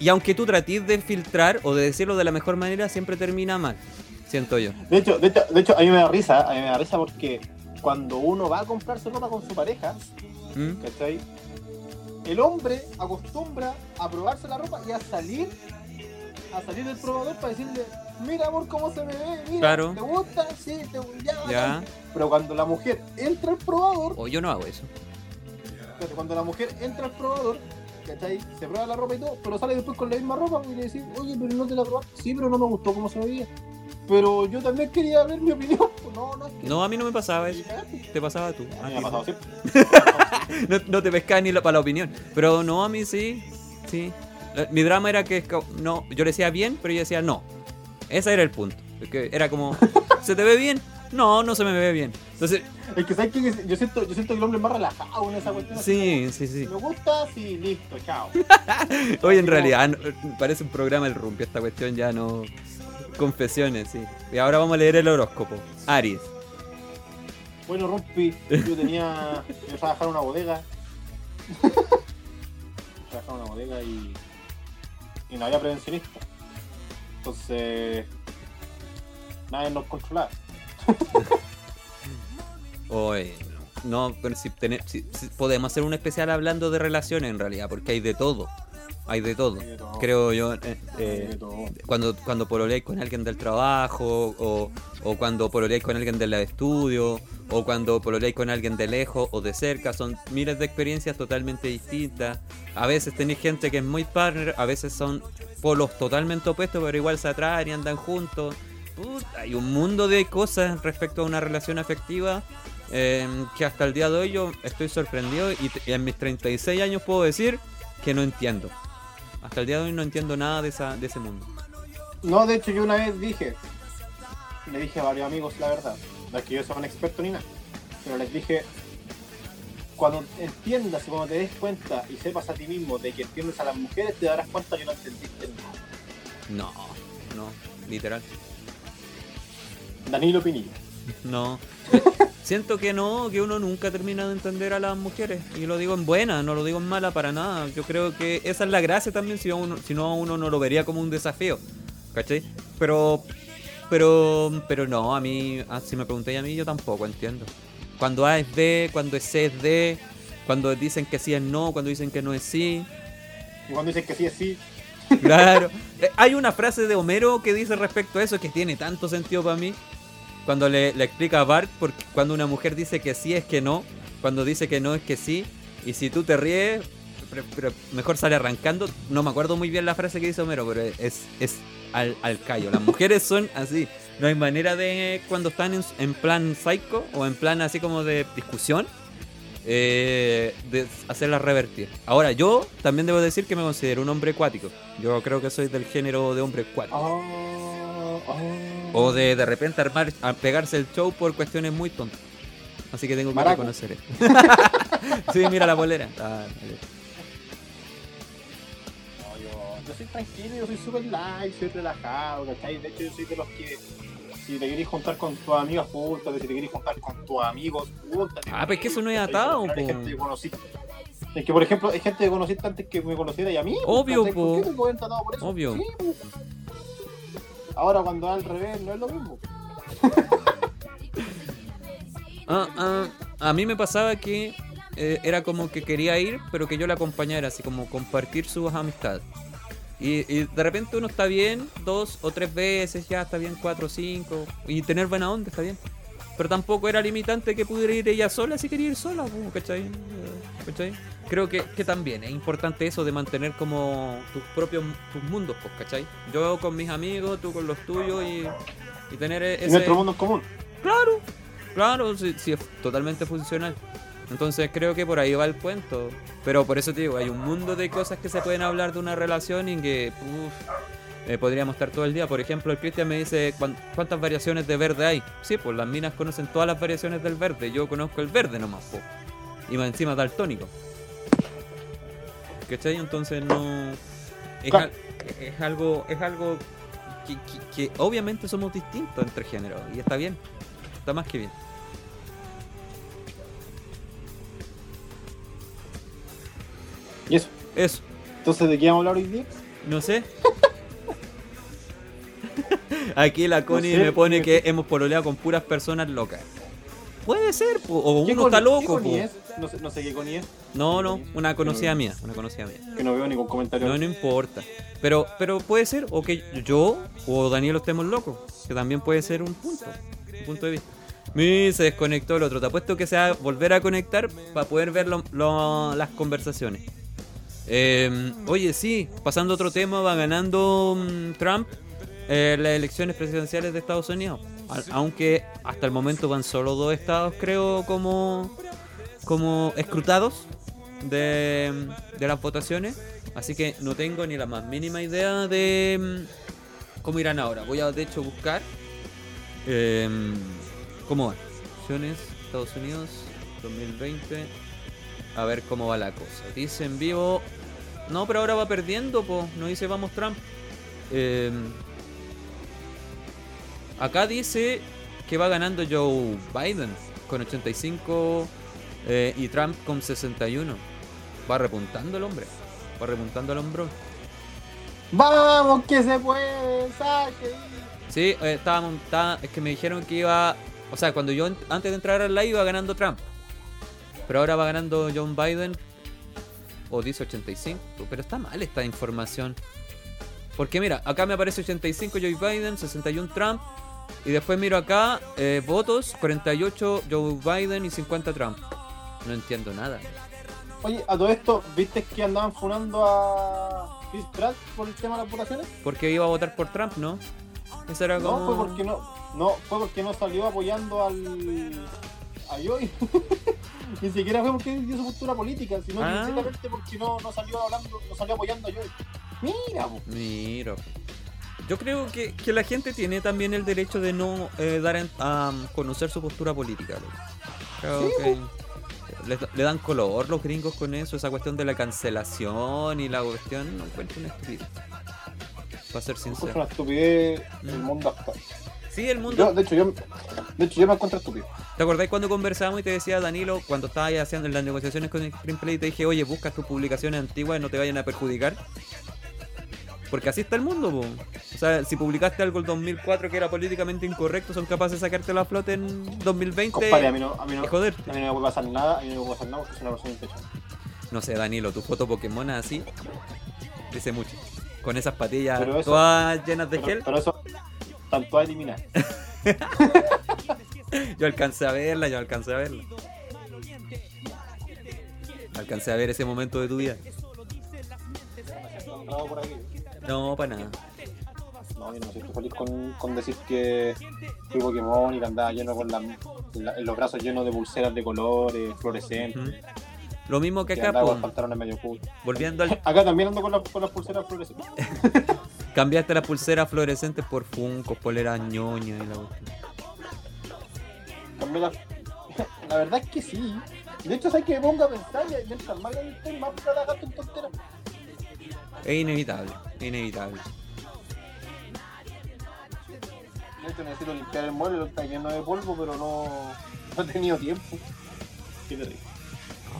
Y aunque tú trates de filtrar o de decirlo de la mejor manera, siempre termina mal. Siento yo. De hecho, de hecho, de hecho, a mí me da risa, a mí me da risa porque cuando uno va a comprarse ropa con su pareja, ¿Mm? ¿cachai? El hombre acostumbra a probarse la ropa y a salir, a salir del probador para decirle, mira amor cómo se me ve, mira, Claro. ¿te gusta? Sí, te ya, Ya. bacán". Pero cuando la mujer entra al probador, O yo no hago eso. Cuando la mujer entra al probador, ¿cachai? Se prueba la ropa y todo, pero sale después con la misma ropa y le decís, oye, pero no te la probaste. Sí, pero no me gustó cómo se veía. Pero yo también quería ver mi opinión. No, no, es que- No, a mí no me pasaba eso. Te pasaba tú. A mí ti me ha pasado [laughs] no. siempre. No, te pescaba ni la- para la opinión. Pero no, a mí sí. Sí. Eh, Mi drama era que no, yo le decía bien, pero yo decía no. Ese era el punto. Porque era como, [laughs] ¿se te ve bien? No, no se me ve bien. Entonces, Es que sabes que yo siento, yo siento que el hombre es más relajado en esa cuestión. así sí, sí, sí. Me gusta, sí, listo, chao. [laughs] Oye, en realidad no- parece un programa el rumpi esta cuestión ya no. Confesiones, sí. Y ahora vamos a leer el horóscopo. Aries. Bueno, Rumpi, yo tenía. Yo trabajaba en una bodega. trabajaba en una bodega y. Y no había prevencionista. Entonces. Nadie nos controlaba. Oye, no, pero si, tener- si- si podemos hacer un especial hablando de relaciones en realidad, porque hay de todo. Hay de todo. Hay de todo. Creo yo. eh, eh, cuando, cuando pololeáis con alguien del trabajo, o, o cuando pololeáis con alguien del estudio, o cuando pololeáis con alguien de lejos o de cerca, son miles de experiencias totalmente distintas. A veces tenéis gente que es muy partner, a veces son polos totalmente opuestos, pero igual se atraen y andan juntos. Puta, hay un mundo de cosas respecto a una relación afectiva eh, que hasta el día de hoy yo estoy sorprendido y en mis 36 años puedo decir que no entiendo. Hasta el día de hoy no entiendo nada de, esa, de ese mundo. No, de hecho yo una vez dije, le dije a varios amigos la verdad, no es que yo sea un experto ni nada, pero les dije, cuando entiendas y cuando te des cuenta y sepas a ti mismo de que entiendes a las mujeres, te darás cuenta que no entendiste nada. No, no, literal. Danilo Pinillo. No. [laughs] Siento que no, que uno nunca termina de entender a las mujeres. Y lo digo en buena, no lo digo en mala para nada. Yo creo que esa es la gracia también, si, uno, si no uno no lo vería como un desafío. ¿Cachai? Pero, pero, pero no, a mí, ah, si me preguntáis a mí, yo tampoco entiendo. Cuando A es B, cuando es C es D, cuando dicen que sí es no, cuando dicen que no es sí. Y cuando dicen que sí es sí, Claro. Eh, Hay una frase de Homero que dice respecto a eso que tiene tanto sentido para mí. Cuando le, le explica a Bart, porque cuando una mujer dice que sí es que no, cuando dice que no es que sí, y si tú te ríes, mejor sale arrancando. No me acuerdo muy bien la frase que dice Homero, pero es, es al, al callo. Las mujeres son así. No hay manera de cuando están en, en plan psycho o en plan así como de discusión. eh, de hacerlas revertir. Ahora, yo también debo decir que me considero un hombre acuático. Yo creo que soy del género de hombre acuático. Oh, oh. O de de repente armar, a pegarse el show por cuestiones muy tontas. Así que tengo que Maraco. reconocer esto. [laughs] sí, mira la bolera. Ah, vale. No, yo, yo soy tranquilo, yo soy super light, soy relajado, ¿cachai? De hecho, yo soy de los que si te querés juntar con tus amigos, júntate, si te querés juntar con tus amigos, júntate. Ah, pero es que eso no es atado, po. gente que conociste. Es que, por ejemplo, hay gente que conociste antes que me conociera y a mí. Obvio, po. ¿Por qué te pueden tratado por eso? Obvio. Sí, po. Ahora, cuando va al revés, no es lo mismo. [laughs] Ah, ah, a mí me pasaba que eh, era como que quería ir, pero que yo la acompañara, así como compartir sus amistades. Y, y de repente uno está bien dos o tres veces, ya está bien cuatro o cinco, y tener buena onda está bien. Pero tampoco era limitante que pudiera ir ella sola si quería ir sola, ¿cachai? ¿cachai? Creo que, que también es importante eso de mantener como tus propios tus mundos, pues, ¿cachai? Yo con mis amigos, tú con los tuyos y, y tener e- Y ese... nuestro mundo es común. Claro, claro, sí, sí, es totalmente funcional. Entonces creo que por ahí va el cuento. Pero por eso te digo, hay un mundo de cosas que se pueden hablar de una relación y que uf, eh, podríamos estar todo el día. Por ejemplo, el Cristian me dice "¿Cuán- cuántas variaciones de verde hay. Sí, pues las minas conocen todas las variaciones del verde. Yo conozco el verde nomás, po. Y más encima daltónico. ¿Cachai? Entonces no. Es, Claro. al- es algo. Es algo que, que- que obviamente somos distintos entre géneros. Y está bien. Está más que bien. Y eso. Eso. Entonces, ¿de qué vamos a hablar hoy día? No sé. [laughs] [laughs] Aquí la Connie sé, me pone ¿qué- que hemos pololeado con puras personas locas. Puede ser, po, o ¿Qué uno está loco. ¿Qué Connie po. es? No sé, no sé qué Connie es, No, no, una conocida mía, una conocida mía. que no veo ningún comentario. No, no importa. Pero, pero puede ser, o que yo o Daniel estemos locos, que también puede ser un punto, un punto de vista. Mi se desconectó el otro. Te apuesto que se va a volver a conectar para poder ver lo- lo- las conversaciones. Eh, oye, sí, pasando a otro tema, va ganando mm, Trump eh, las elecciones presidenciales de Estados Unidos. Al- aunque hasta el momento van solo dos estados, creo, como, como escrutados de, de las votaciones. Así que no tengo ni la más mínima idea de mm, cómo irán ahora. Voy a, de hecho, buscar eh, cómo van. Elecciones, Estados Unidos, 2020. A ver cómo va la cosa. Dice en vivo. No, pero ahora va perdiendo, po. No dice vamos Trump. Eh, acá dice que va ganando Joe Biden con 85 eh, y Trump con 61. Va repuntando el hombre. Va repuntando el hombro. ¡Vamos, que se puede! ¡Saque! Sí, eh, estaba- es que me dijeron que iba, o sea, cuando yo antes de entrar al live iba ganando Trump, pero ahora va ganando John Biden, o dice 85, pero está mal esta información. Porque mira, acá me aparece 85 Joe Biden, 61 Trump, y después miro acá, eh, votos, 48 Joe Biden y 50 Trump. No entiendo nada. Oye, a todo esto, ¿viste que andaban funando a Chris Pratt por el tema de las votaciones? Porque iba a votar por Trump, ¿no? Eso era como... No, fue porque no, no, fue porque no salió apoyando al a Joy. [laughs] Ni siquiera fue porque dio su postura política, sino Ah. que porque no, no salió hablando, no salió apoyando a Joy. Mira, po. Mira. Yo creo que, que la gente tiene también el derecho de no eh, dar a conocer su postura política. Creo que le, le dan color los gringos con eso, esa cuestión de la cancelación y la cuestión, no encuentro una estupidez. Para ser sincero. una estupidez Mm. el mundo actual. Sí, el mundo. Yo, de hecho, yo, de hecho, yo me encuentro estúpido. ¿Te acordás cuando conversábamos y te decía Danilo, cuando estabas haciendo las negociaciones con Screenplay, te dije, oye, busca tus publicaciones antiguas y no te vayan a perjudicar? Porque así está el mundo, po. O sea, si publicaste algo en 2004 que era políticamente incorrecto, son capaces de sacarte la flota en 2020 Compadre, a mí no, a mí no, y joderte. a mí no me puede pasar nada, a mí no me puede pasar nada porque soy una persona inteligente. No sé, Danilo, tu foto Pokémon así dice mucho. Con esas patillas eso- todas llenas de Pero, gel, pero eso, tanto a eliminar. yo alcancé a verla, yo alcancé a verla. Alcancé a ver ese momento de tu vida. por aquí. No, para nada. No, yo no siento feliz con, con decir que fui Pokémon y que andaba lleno con la, la- los brazos llenos de pulseras de colores, fluorescentes. Lo mismo que que acá, con pantalones medio volviendo al Acá también ando con, la- con las pulseras fluorescentes. [laughs] Cambiaste las pulseras fluorescentes por funcos, poleras ñoña y la. También la, [laughs] la verdad es que sí. De hecho, sabes que me pongo a pensar y mientras más gato en tontera. Es inevitable, inevitable. De hecho, necesito limpiar el mueble, está lleno de polvo, pero no, no he tenido tiempo. Qué terrible.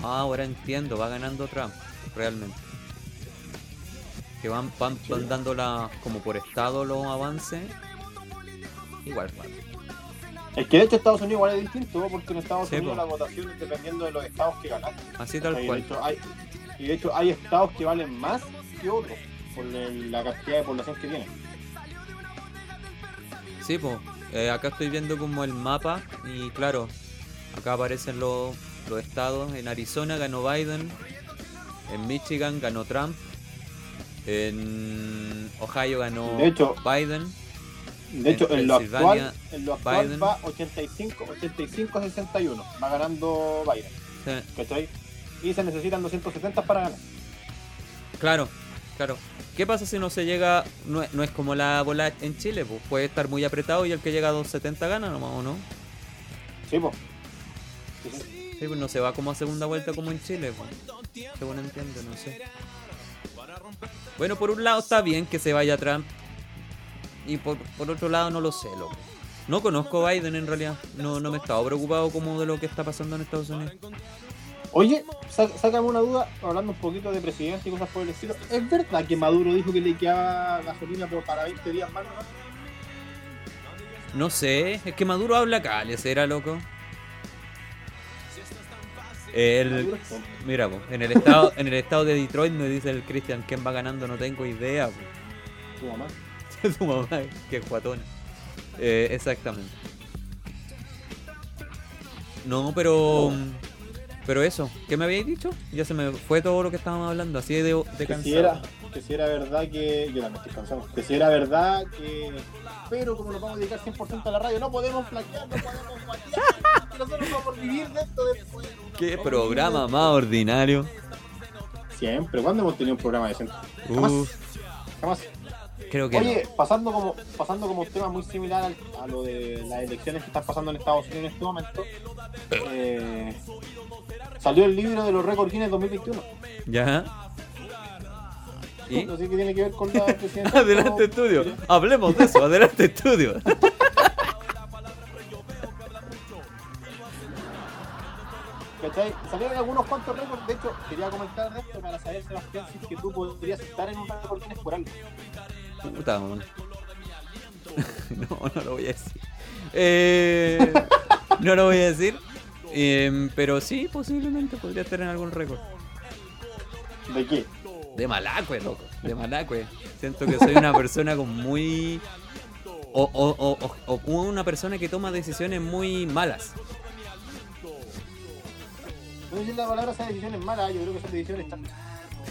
Ah, ahora entiendo, va ganando Trump, realmente. Que van, van, van dando la, como por estado los avances. Igual, vale. Es que de hecho Estados Unidos igual es distinto, porque en Estados Sí, Unidos po. la votación es dependiendo de los estados que ganan. Así tal Y de, cual. hecho, hay, y de hecho hay estados que valen más que otros por la cantidad de población que tienen. Sí, pues. acá estoy viendo como el mapa y claro, acá aparecen los, los estados. En Arizona ganó Biden, en Michigan ganó Trump, en Ohio ganó De hecho, Biden. de hecho en en, lo actual, en lo actual Biden. va 85, 85 a 61. Va ganando Biden, Sí, ¿cachai? Y se necesitan 270 para ganar. Claro, claro. ¿Qué pasa si no se llega? No, es- no es como la bola en Chile, pues puede estar muy apretado y el que llega a 270 gana nomás, ¿o no? Sí, pues. Sí, pues no se va como a segunda vuelta como en Chile, pues. Según entiendo, no sé. Bueno, por un lado está bien que se vaya Trump. Y por, por otro lado no lo sé, loco. No conozco a Biden en realidad. No, no me he estado preocupado como de lo que está pasando en Estados Unidos. Oye, sá- sácame una duda, hablando un poquito de presidente y cosas por el estilo. ¿Es verdad que Maduro dijo que le quedaba gasolina por, para 20 días más? ¿no? No sé, es que Maduro habla cale, será loco. El. Mira, po, en el estado, en el estado de Detroit me dice el Christian quién va ganando, no tengo idea. po. Tu mamá. [laughs] Su mamá, que guatona. Eh, exactamente. No, pero. Pero eso, ¿qué me habéis dicho? Ya se me fue todo lo que estábamos hablando, así de, de Que cansado. si, era, que si era verdad que. Yo también estoy cansado. Que si era verdad que. Pero como nos vamos a dedicar 100% a la radio, no podemos flaquear, no podemos [laughs] que nosotros vamos a vivir de esto después. ¿Qué programa más ordinario? Siempre. ¿Cuándo hemos tenido un programa decente? Jamás. Uf, Jamás. Creo que Oye, pasando como pasando como un tema muy similar al- a lo de las elecciones que están pasando en Estados Unidos en este momento, eh, salió el libro de los récords Guinness 2021. no. ¿Ya? ¿Y? No sé qué tiene que ver con la [laughs] presidencia. Adelante estudio, hablemos de eso, adelante estudio. ¿Cachai? Salieron algunos cuantos récords. De hecho, quería comentar de esto para saber, Sebastián, si es que tú podrías estar en un récord Guinness por algo. Puta, man. [laughs] No, no lo voy a decir. Eh, no lo voy a decir. Em, pero sí, posiblemente podría estar en algún récord. ¿De qué? De Malacue, loco. De Malacue. Siento que soy una persona con muy. O, o, o, o- una persona que toma decisiones muy malas. No decir la palabra esas decisiones malas, yo creo que son decisiones tan...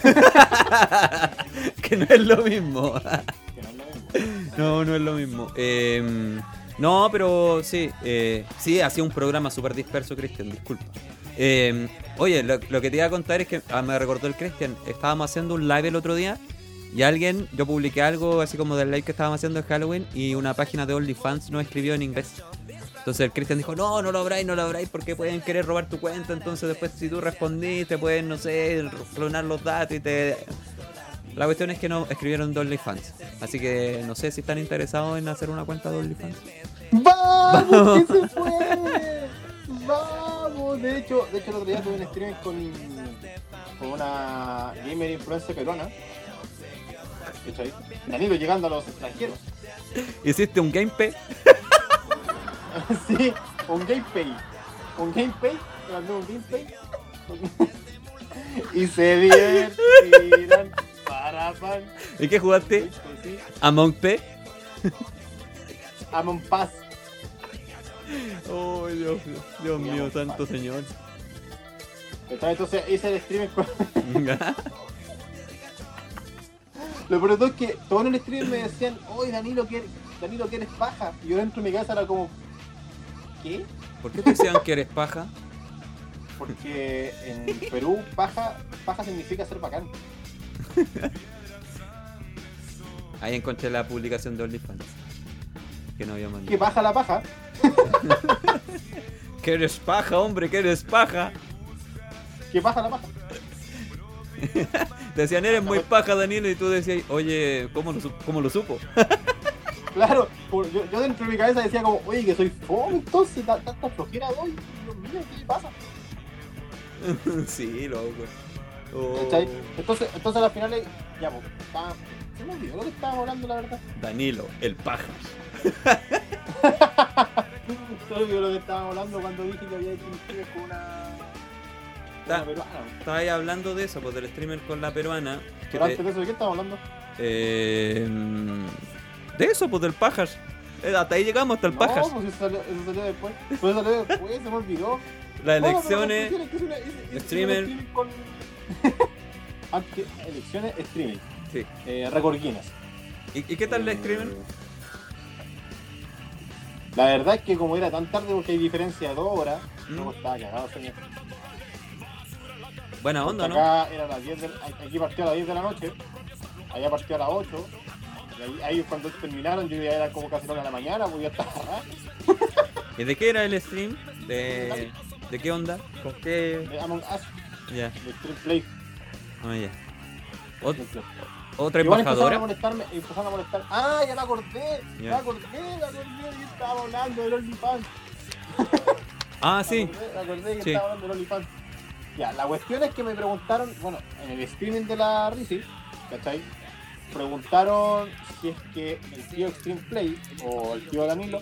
[laughs] que no es lo mismo. que no es lo mismo. No, no es lo mismo. Em, no, pero sí, eh, sí, hacía un programa súper disperso, Cristian, disculpa. Em, oye, lo, lo que te iba a contar es que ah, me recordó el Cristian, estábamos haciendo un live el otro día Y alguien, yo publiqué algo así como del live que estábamos haciendo en Halloween y una página de OnlyFans nos escribió en inglés. Entonces el Cristian dijo, no, no lo abráis, no lo abráis porque pueden querer robar tu cuenta. Entonces después si tú respondiste pueden, no sé, clonar los datos y te... La cuestión es que no escribieron de OnlyFans. Así que no sé si están interesados en hacer una cuenta de OnlyFans. ¡Vamos! [laughs] ¡Que se puede! ¡Vamos! De hecho, de hecho el otro día tuve un streaming con, con una gamer influencer peruana. ¿Cachai? Danilo llegando a los extranjeros. Hiciste un gameplay. [laughs] sí, un gameplay. Un gameplay, un gameplay. y se divertirán para pan. ¿Y qué jugaste? Sí, Among P. Amon Paz. Oh, Dios, Dios mío, santo señor. Entonces hice el streaming con... [laughs] Lo peor es que todos en el stream me decían, oye Danilo, ¿quieres, Danilo, ¿quieres paja? Y yo dentro de mi casa era como, ¿qué? ¿Por qué te decían que eres paja? Porque en Perú paja, paja significa ser bacán. Ahí encontré la publicación de OnlyFans. Que no había ¿Qué mandado. paja la paja? [laughs] Que eres paja, hombre, que eres paja. ¿Qué paja la paja? Te [laughs] decían, eres muy paja, Danilo, y tú decías, oye, ¿cómo lo, cómo lo supo? [laughs] Claro, yo, yo dentro de mi cabeza decía como, oye, que soy fome, entonces, ta- tanta flojera doy. Dios mío, ¿qué pasa? [laughs] sí, loco. Oh. Entonces, entonces al final, ya, pues, estaba- se me olvidó lo que estábamos hablando, la verdad. Danilo, el paja. [laughs] Se me olvidó lo que estábamos hablando cuando dije que había hecho un stream con una... con una peruana. Estaba ahí hablando de eso, pues del streamer con la peruana. Que Pero te- antes de eso, ¿de qué estábamos hablando? eh, de eso, pues del pajas. Eh, hasta ahí llegamos, hasta el pajas. No, pues eso salió, eso salió después. Pues eso salió después, se me olvidó. Las elecciones. no, no, es es es- es- es streamer. streaming con... [laughs] Antes, elecciones, streaming. Sí. Eh, Record Guinness. ¿Y, y qué tal el streamer? Eh, La verdad es que como era tan tarde porque hay diferencia de dos horas, Mm. no estaba cagado, señor. Buena onda, ¿no? Acá era las 10 de, aquí partió a las 10 de la noche, allá partió a las 8, y ahí, ahí cuando terminaron yo ya era como casi la de la mañana, pues ya estaba ¿Y de qué era el stream? ¿De, de qué onda? ¿Con qué? de Among Us, Ya, de Street Play. ah, ya. Ot- Street Play. ¿Otra Igual empezaron a embajadora? molestarme, empezaron a molestar. ¡Ah, ya me acordé! Ya. Me acordé, me acordé que estaba hablando del OnlyFans. [laughs] Ah, sí. acordé, me acordé que Sí. estaba hablando del OnlyFans. Ya, la cuestión es que me preguntaron, bueno, en el streaming de la Risi, ¿cachai? Preguntaron si es que el tío Extreme Play o el tío Danilo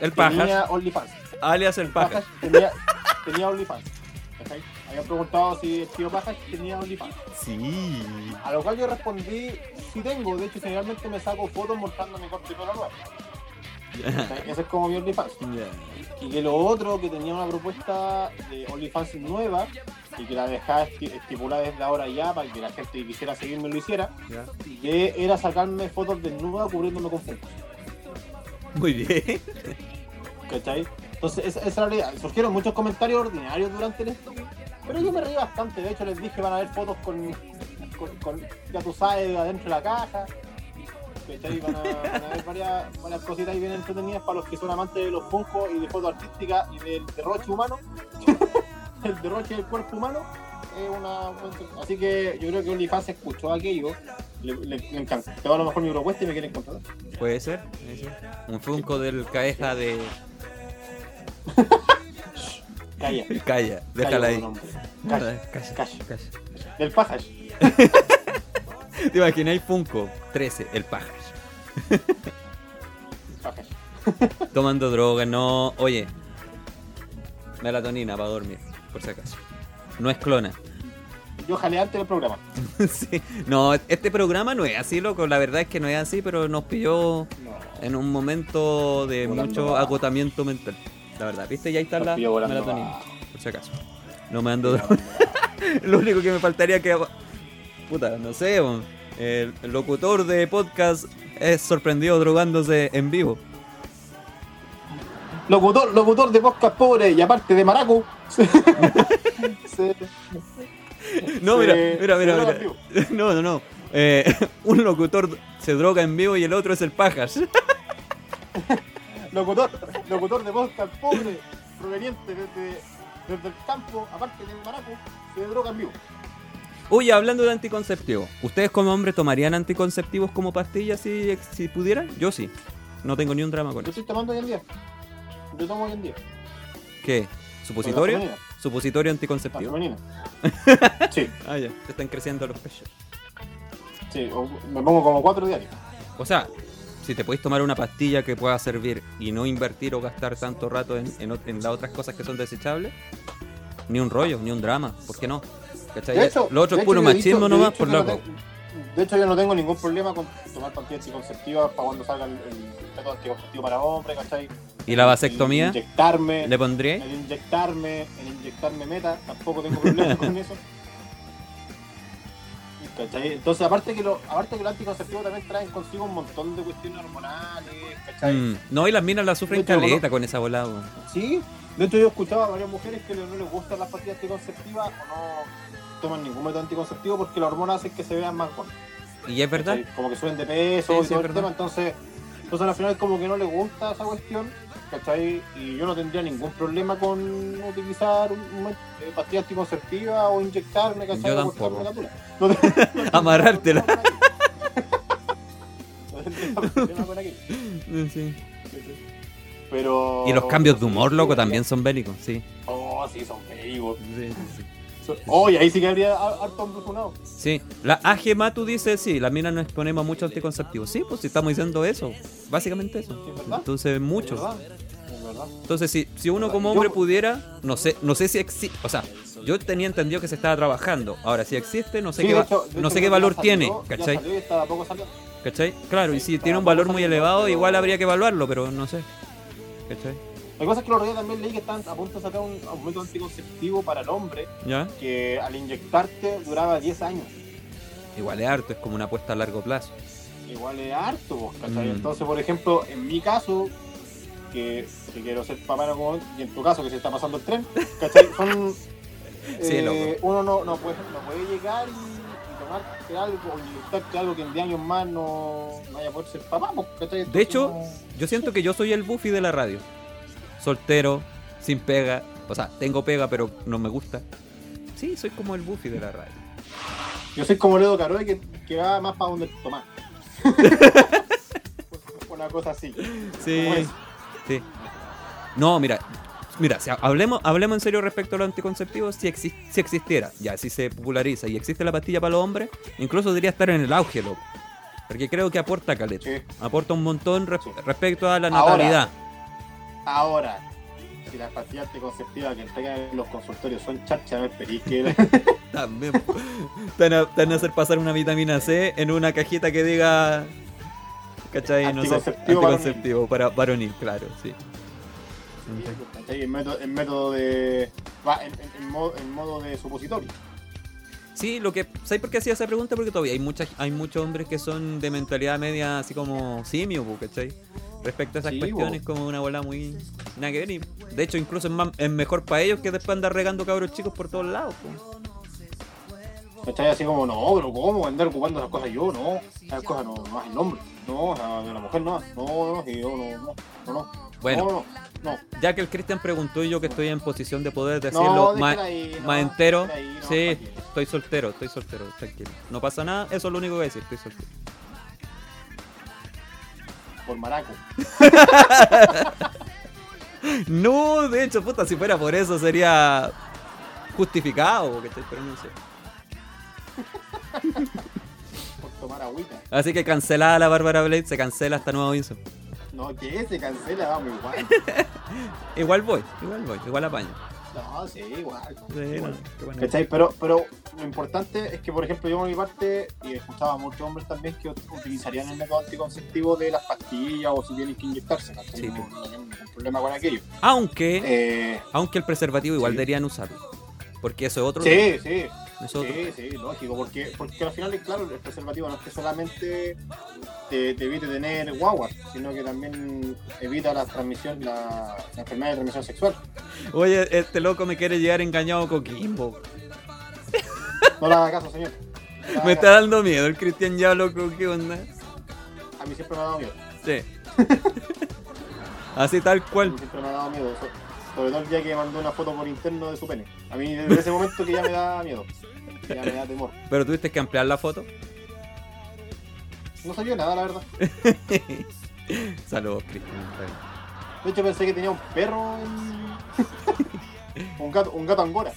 El tenía pajas. OnlyFans. Alias el pajas. Pajas tenía, tenía OnlyFans. Habían preguntado si el tío Pajas tenía OnlyFans. Sí. A lo cual yo respondí, sí tengo, de hecho generalmente me saco fotos mostrando mi corte de Ese es como mi OnlyFans. [laughs] Y que lo otro, que tenía una propuesta de OnlyFans nueva y que la dejaba esti- estipulada desde ahora ya para que la gente que quisiera seguirme lo hiciera, que era sacarme fotos desnuda cubriéndome con puntos. Muy bien. ¿Cachai? Entonces, esa, esa era la idea. Surgieron muchos comentarios ordinarios durante el stream, pero yo me reí bastante. De hecho, les dije van a ver fotos con, con, con- ya tú sabes, adentro de la caja. ¿Cachai? Van a, van a ver varias, varias cositas ahí bien entretenidas para los que son amantes de los funcos y de foto artística y del derroche humano. [laughs] el derroche del cuerpo humano. Es una, así que yo creo que OnlyFans escuchó aquello, le, le, le encantó a lo mejor mi propuesta y me quieren contratar. Puede ser. Un funko del caeja de. [laughs] Calla. Calla, déjala Calla, ahí. Calla. Calla, Calla. calla. Del pajas. [laughs] ¿Te imagináis Funko? 13, el pajas. Tomando droga, no. Oye, melatonina para dormir, por si acaso. No es clona. Yo jalé antes del programa. [laughs] sí. No, este programa no es así, loco. La verdad es que no es así, pero nos pilló No. en un momento de Volando mucho bajo. agotamiento mental. La verdad, ¿viste? Y ahí está Nos la melatonina, bajo. por si acaso. No me ando droga. [laughs] Lo único que me faltaría que. Puta, no sé, el locutor de podcast es sorprendido drogándose en vivo. Locutor, locutor de podcast pobre y aparte de maracu. [laughs] se- No, se- mira, mira, mira, mira. [laughs] No, no, no. eh, [laughs] un locutor se droga en vivo y el otro es el pajas. Locutor, locutor de podcast pobre, proveniente desde, desde el campo, aparte del maraco, se droga en vivo. Oye, hablando de anticonceptivos, ¿ustedes como hombres tomarían anticonceptivos como pastillas si, si pudieran? Yo sí. No tengo ni un drama con Yo eso. estoy tomando hoy en día. Yo tomo hoy en día. ¿Qué? ¿Supositorio? ¿Supositorio anticonceptivo? Sí, [laughs] Ah, ya. Te están creciendo los pechos. sí. o- Me pongo como cuatro diarios. O sea, si te podéis tomar una pastilla que pueda servir y no invertir o gastar tanto rato en, en las otras cosas que son desechables, ni un rollo, ni un drama. ¿Por qué no? ¿Cachai? De hecho, Lo otro es puro dicho- machismo he nomás, dicho por loco. De hecho, yo no tengo ningún problema con tomar pastillas anticonceptivas para cuando salga el, el método anticonceptivo para hombres, ¿cachai? ¿Y la vasectomía? El inyectarme, ¿Le pondré? el inyectarme, el inyectarme meta, tampoco tengo problema con eso. ¿Cachai? Entonces, aparte que, lo, aparte que los anticonceptivos también traen consigo un montón de cuestiones hormonales, ¿cachai? Mm, No, y las minas la sufren hecho, caleta con esa volada. Sí, de hecho yo he escuchado a varias mujeres que no les gustan las pastillas anticonceptivas o no toman ningún método anticonceptivo porque las hormonas hacen que se vean más gordas. ¿Y es verdad? ¿cachai? Como que suben de peso Sí, y sí, todo es el tema, entonces, entonces al final como que no les gusta esa cuestión, ¿cachai? Y yo no tendría ningún problema con utilizar un, un, eh, pastillas anticonceptivas o inyectarme, ¿cachai? Yo tampoco. la. [laughs] No te- Amarrártela. [laughs] [laughs] Sí. Pero... Y los cambios de humor, loco, también son bélicos, sí. Oh, sí, son feos. Sí, sí, sí. Oye, ahí sí que habría har- harto embrujunado. Sí, la AGMA tú dices, sí, las minas nos exponemos mucho anticonceptivos. Sí, pues si estamos diciendo eso, básicamente eso. Es. Entonces, Es muchos. verdad, es verdad. Entonces, si, si uno como Yo- hombre pudiera, no sé, no sé si existe, o sea, yo tenía entendido que se estaba trabajando. Ahora, si existe, no sé Sí, qué, hecho- no sé qué valor salió, tiene, ¿cachai? salió y estaba poco saliendo. ¿Cachai? Claro, y si tiene un valor muy elevado, igual habría que evaluarlo, pero no sé. ¿Cachai? Que pasa es que los día también leí que están a punto de sacar un, método anticonceptivo para el hombre ¿Ya? que al inyectarte duraba 10 años. Igual es harto, es como una apuesta a largo plazo. Igual es harto, vos, ¿cachai? Mm. Entonces, por ejemplo, en mi caso, que, que quiero ser papá, como- y en tu caso, que se está pasando el tren, ¿cachai? [laughs] Son. Sí, eh, uno no, no, puede, no puede llegar y, tomarte algo o inyectarte algo que en 10 años más no, no vaya a poder ser papá, ¿cachai? De hecho, Yo siento que yo soy el Buffy de la radio. Soltero, sin pega. O sea, tengo pega, pero no me gusta. Sí, soy como el Buffy de la radio. yo soy como Ledo Caroe que, que va más para donde tomar. [laughs] Una cosa así. Sí. Sí. No, mira. Mira, si hablemos, hablemos en serio respecto a los anticonceptivos, si, exis- si existiera, ya, si se populariza y existe la pastilla para los hombres, incluso debería estar en el auge, loco. Porque creo que aporta caleta. Sí. Aporta un montón Sí. respecto a la natalidad. Ahora, si las pastillas anticonceptivas que entregan en los consultorios son charchas, no esperís que [laughs] También. Te van, a, hacer pasar una vitamina C en una cajita que diga. ¿Cachai? No sé. Anticonceptivo para varonil, claro, sí. ¿cachai? en, método, en método de. Va, en, en- en modo, en modo de supositorio. Sí, lo que. ¿Sabes por qué hacía esa pregunta? Porque todavía hay muchas, hay muchos hombres que son de mentalidad media así como simio, ¿cachai? Respecto a esas Sí, cuestiones, como una bola muy. Nada que ver. y, de hecho, incluso es, más- es mejor para ellos que después andar regando cabros chicos por todos lados, po. ¿Cachai? Así como, no, pero ¿cómo andar ocupando esas cosas yo? No, esas cosas no, no es el nombre. No, de la mujer no, no, no, y yo no, no, no, no. Bueno. No, no, no. Ya que el Cristian preguntó y yo que estoy en posición de poder decirlo más, ahí, no, más entero. ahí, no, sí, tranquilo. estoy soltero, estoy soltero, tranquilo. No pasa nada, eso es lo único que voy a decir, estoy soltero. Por maraco. [laughs] No, de hecho, puta, si fuera por eso sería justificado, pero no sé. [laughs] Por tomar agüita. Así que cancelada la Bárbara Blade, se cancela hasta nuevo aviso. No, que se cancela, vamos igual. [laughs] Igual voy, igual voy, igual apaño. No, sí, igual. Sí, Igual. no, qué buena. ¿Cachai? Pero, pero lo importante es que, por ejemplo, yo por mi parte, y escuchaba a muchos hombres también que ut- utilizarían el método anticonceptivo de las pastillas o si tienen que inyectarse. ¿cachai? Sí, no, no ningún problema con aquello. Aunque, Eh, aunque el preservativo igual sí. deberían usarlo. Porque eso es otro. sí, sí, es sí, sí, lógico, porque, porque al final, claro, el preservativo no es que solamente te, te evite tener guaguas, sino que también evita la transmisión, la, la enfermedad de transmisión sexual. Oye, este loco me quiere llegar engañado con Coquimbo. No le haga caso, señor. Me está dando miedo el Cristian ya, loco, ¿qué onda? A mí siempre me ha dado miedo. Sí. [laughs] Así tal A cual. mí siempre me ha dado miedo. So- Sobre todo el día que mandó una foto por interno de su pene. A mí desde ese momento que ya me da miedo. Que ya me da temor. Pero tuviste que ampliar la foto. No salió nada, la verdad. [laughs] Saludos, Cristian. De hecho pensé que tenía un perro en... [laughs] un gato, un gato angora.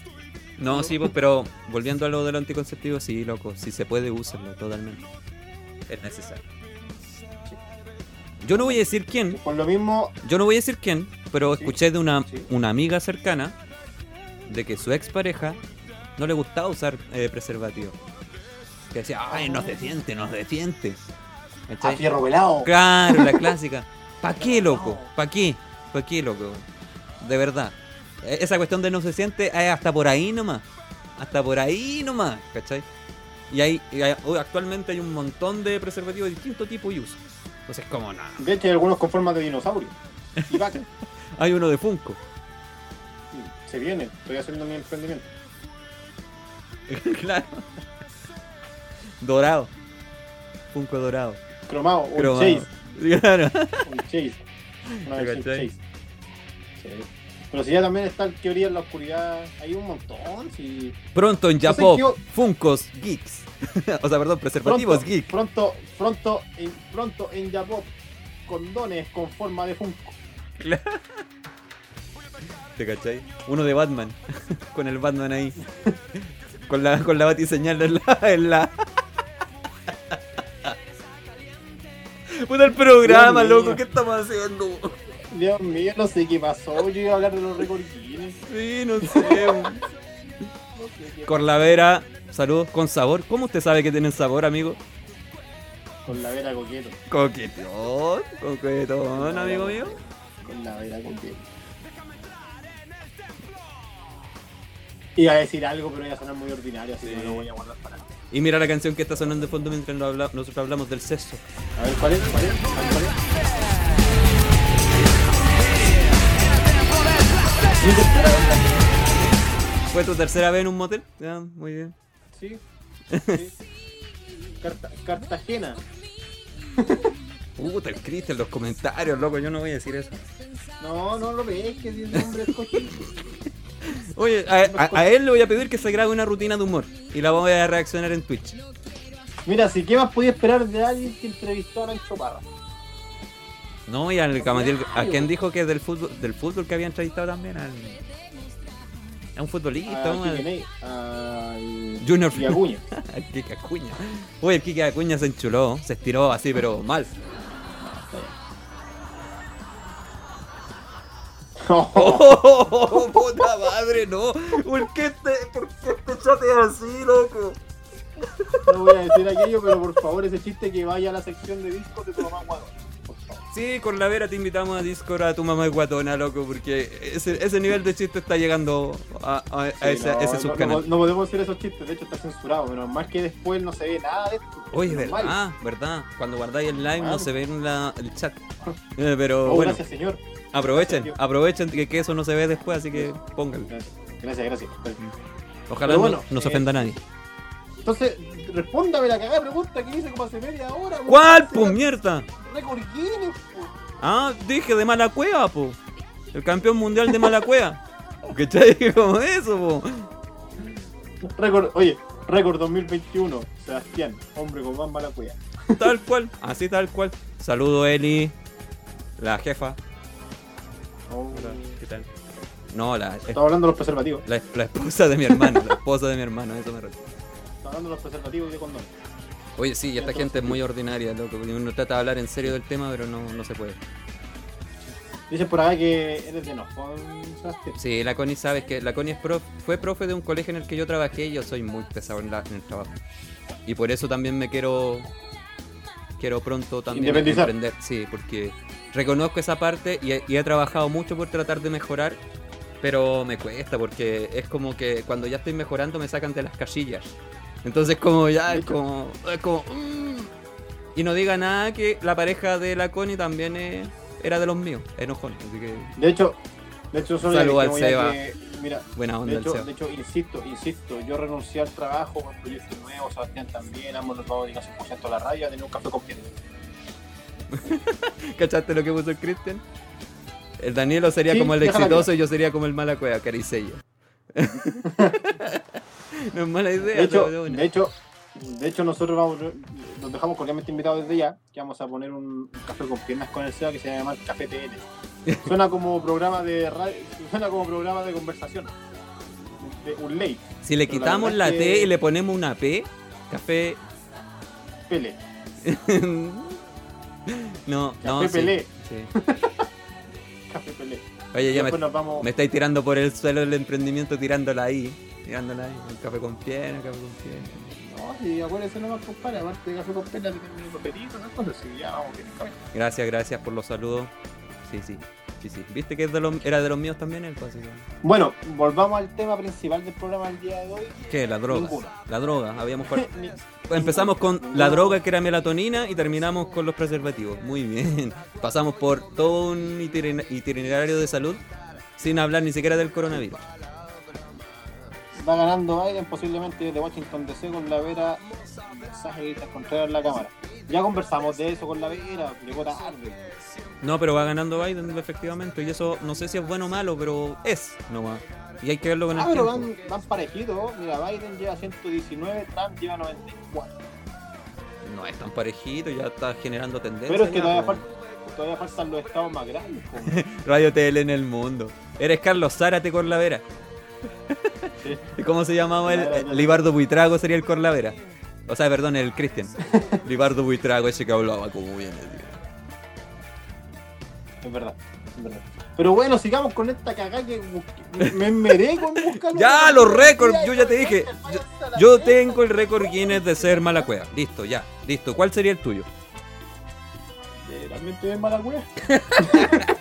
No, sí, pues, pero volviendo a lo del anticonceptivo, sí, loco. Si se puede, úsenlo totalmente. Es necesario. Yo no voy a decir quién, Por lo mismo, yo no voy a decir quién, pero Sí, escuché de una, sí. una amiga cercana de que su expareja no le gustaba usar eh, preservativo. Que decía, ay, no se siente, no se siente. a fierro pelado. Claro, la [laughs] clásica. ¿Pa' qué, loco? ¿Pa' qué? ¿Pa' qué, loco? De verdad. E- Esa cuestión de no se siente es hasta por ahí nomás. Hasta por ahí nomás, ¿cachai? Y hay, y hay- actualmente hay un montón de preservativos de distinto tipo y uso. Entonces, como nada. De hecho, hay algunos con forma de dinosaurio. Y vaca. [laughs] Hay uno de Funko. Se viene, estoy haciendo mi emprendimiento. [laughs] claro. Dorado. Funko dorado. Cromado, un Cromado. chase. [laughs] Claro. Un chase. Pero si ya también está el orilla en la oscuridad, hay un montón. Si... Pronto en Japón, Funkos Geeks. [laughs] o sea, perdón, preservativos Pronto, Geek. pronto, pronto, en, pronto en Japón, condones con forma de Funko. ¿Te cachai? Uno de Batman. [laughs] con el Batman ahí. [laughs] con la, con la batiseñal en la, en la. Puta el programa, Dios mío. loco, ¿qué estamos haciendo? Dios mío, no sé qué pasó. Yo iba a hablar de los récords Guinness. Sí, no sé. No sé Corlavera, saludos con sabor. ¿Cómo usted sabe que tienen sabor, amigo? Con la vera coqueto. Coquetón, coquetón, amigo mío. Con la vera coqueto. Iba a decir algo, pero iba a sonar muy ordinario, así que no lo voy a guardar para. Y mira la canción que está sonando de fondo mientras habla- nosotros hablamos del sexo. A ver, ¿cuál es? ¿Cuál es? ¿Fue tu tercera vez en un motel? Ya, muy bien. Sí. sí. Carta- Cartagena. Puta, el Cristian, los comentarios, loco, yo no voy a decir eso. No, no lo ves, que si el nombre es cochino. Oye, a, a- a él le voy a pedir que se grabe una rutina de humor y la voy a reaccionar en Twitch. Mira, si qué más podía esperar de alguien que entrevistó a Nacho Parra. No, y al Camatiel, a quien dijo que del fútbol, del fútbol que había entrevistado también al. A un futbolista, A al Junior y Acuña. [laughs] Kike Acuña. Oye, el Kike Acuña se enchuló, se estiró así, pero mal. [laughs] [laughs] ¡Oh, puta madre, no! ¿Por qué te, por qué te chateas así, loco? No voy a decir aquello, pero por favor, ese chiste que vaya a la sección de discos de tu mamá Guadón. Sí, con la vera te invitamos a Discord a tu mamá es guatona, loco, porque ese, ese nivel de chiste está llegando a, a- a Sí, ese, no, ese no- subcanal. No, no podemos hacer esos chistes, de hecho está censurado, pero más que después no se ve nada de esto. Oye, verdad, verdad. Cuando guardáis el live no se ve en la, el chat. Eh, pero Oh, bueno, gracias, señor. aprovechen, gracias, aprovechen que, que eso no se ve después, así que pónganlo. Gracias, gracias. gracias. Ojalá Pero bueno, no, no se eh, ofenda a nadie. Entonces, respóndame la cagada pregunta que hice como hace media hora. ¿Cuál, ¿Será pues mierda? Récord Guinness, po. Ah, dije de mala cueva, po. El campeón mundial de mala cueva. [laughs] ¿Cachai? [laughs] Como eso, po. Récord, oye, récord 2021. Sebastián, hombre con más mala cueva. Tal cual, así tal cual. Saludo Eli, la jefa. Oh, ¿Qué tal? No, la, Estaba hablando de los preservativos. la, la esposa de mi hermano, la esposa de mi hermano, eso me refiero. Hablando de los preservativos y de condón. Oye, sí, esta gente es muy ordinaria, loco. Uno trata de hablar en serio del tema, pero no, no se puede. Dicen por acá que eres de enojón, Sebastián. Sí, la Connie sabes que la Connie es prof- fue profe de un colegio en el que yo trabajé y yo soy muy pesado en, la- en el trabajo. Y por eso también me quiero quiero pronto también emprender. Sí, porque reconozco esa parte y he, y he trabajado mucho por tratar de mejorar, pero me cuesta porque es como que cuando ya estoy mejorando me sacan de las casillas. Entonces como ya es como, es como mm. y no diga nada que la pareja de la Connie también es- era de los míos, enojón, así que De hecho, de hecho solo Salud le al Seba. que Mira, Buena onda de hecho, Seba. de hecho, insisto, insisto, yo renuncié al trabajo con proyectos nuevos, Sebastián también, ambos nos vamos a dedicar 100% a la radio, a tener un café con piernas. [laughs] ¿Cachaste lo que puso el Cristian? El Danielo sería Sí, como el exitoso y yo sería como el mala cueva, Caricello. [laughs] [laughs] no es mala idea, De hecho, de hecho, de hecho nosotros vamos, nos dejamos cordialmente invitados desde ya, que vamos a poner un, café con piernas con el SEA que se va a llamar Café TL. [laughs] Suena como programa de radio, suena como programa de conversación. De un late, Si le pero quitamos la, T que- y le ponemos una P, café. Pele. no, [laughs] no. Café sí, Pelé. sí. Café Pelé. Oye, ya me, Después nos vamos. me estáis tirando por el suelo del emprendimiento, tirándola ahí. Tirándola ahí. Un café con pierna, café con pierna. No, sí, acuérdense nomás, compadre, aparte de café con pena, tienen mi papelito, esas cosas, sí, ya vamos camino. Gracias, gracias por los saludos. Sí, sí. Sí, sí. ¿Viste que es de los- era de los míos también el que- Bueno, volvamos al tema principal del programa del día de hoy. ¿Qué? La droga. La droga. Habíamos [laughs] Ni- Empezamos con la droga que era melatonina y terminamos con los preservativos. Muy bien. [laughs] Pasamos por todo un itinerari- itinerario de salud sin hablar ni siquiera del coronavirus. Va ganando Biden posiblemente desde Washington DC con la Vera. Mensaje que Contreras en la cámara. Ya conversamos de eso con la Vera, llegó tarde. No, pero va ganando Biden efectivamente y eso no sé si es bueno o malo, pero es nomás. Y hay que verlo con el Ah, pero tiempo. van, van parejitos. Mira, Biden lleva 119, Trump lleva 94. No es tan parejito, ya está generando tendencia. Pero es que ya, todavía, falta- todavía faltan los estados más grandes. [laughs] Radio TL en el mundo. Eres Carlos Zárate Corlavera. Sí. ¿Y [laughs] cómo se llamaba Eh, claro. Libardo Buitrago sería el Corlavera. O sea, perdón, el Cristian. Libardo Buitrago, ese que hablaba como viene, tío. Es verdad, es verdad. Pero bueno, sigamos con esta cagada que me merezco en buscar [laughs] Ya, los récords, yo ya te dije. Yo, yo tengo el récord Guinness de ser mala cueva. Listo, ya, listo. ¿Cuál sería el tuyo? Realmente es mala wea. [laughs]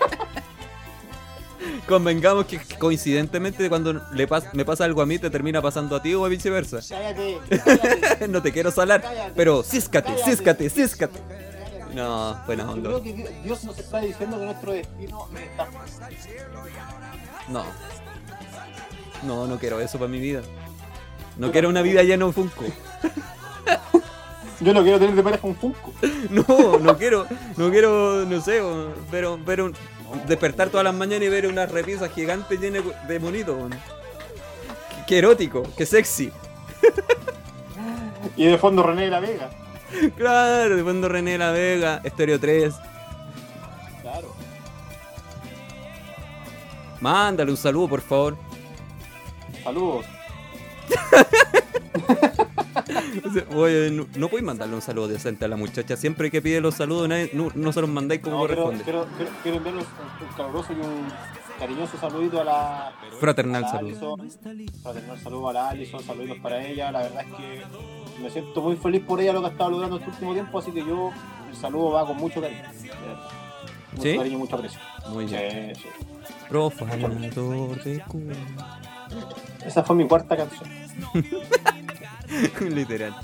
Convengamos que coincidentemente cuando le pas- me pasa algo a mí te termina pasando a ti o viceversa. Cállate, [laughs] cállate. no te quiero salar, pero císcate, císcate, císcate. No, buena Yo onda. creo que Dios- nos está diciendo que nuestro destino está. No. No, no quiero eso para mi vida. No quiero una vida llena de Funko. Yo no quiero tener de pareja un Funko. [laughs] No, no quiero, no quiero, no sé, pero despertar todas las mañanas y ver unas repisas gigantes llenas de monitos. Qué, qué erótico, qué sexy. Y de fondo René de la Vega. Claro, de fondo René de la Vega, Estéreo 3. Claro. Mándale un saludo, por favor. Saludos. Oye, no, no podéis mandarle un saludo decente a la muchacha. Siempre que pide los saludos, nadie- no, no se los mandáis como No, quiero, corresponde. quiero, quiero, quiero enviarles un, un caluroso y un cariñoso saludito a la. Fraternal a la saludo. Alison. Fraternal saludo a la Alison, saluditos para ella. La verdad es que me siento muy feliz por ella lo que ha estado logrando este último tiempo, así que yo el saludo va con mucho cariño. Mucho ¿Sí? cariño y mucho aprecio. Muy bien. Sí, sí. Profanador de culo. Esa fue mi cuarta canción. [laughs] Literal.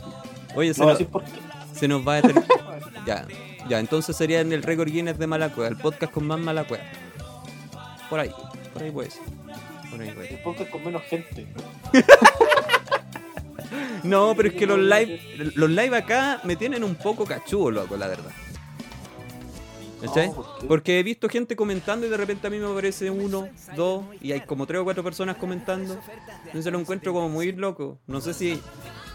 Oye, se, No nos, decir por qué. se nos va a Ya, ya, entonces sería en el récord Guinness de Malacueva, el podcast con más Malacueva. Por ahí, por ahí puede ser. Por ahí puede ser. El podcast con menos gente. [laughs] No, pero es que los live, los live acá me tienen un poco cachudo, loco, la verdad. ¿Cachai? Porque he visto gente comentando y de repente a mí me aparece uno, dos, y hay como tres o cuatro personas comentando. Entonces lo encuentro como muy loco. No sé si,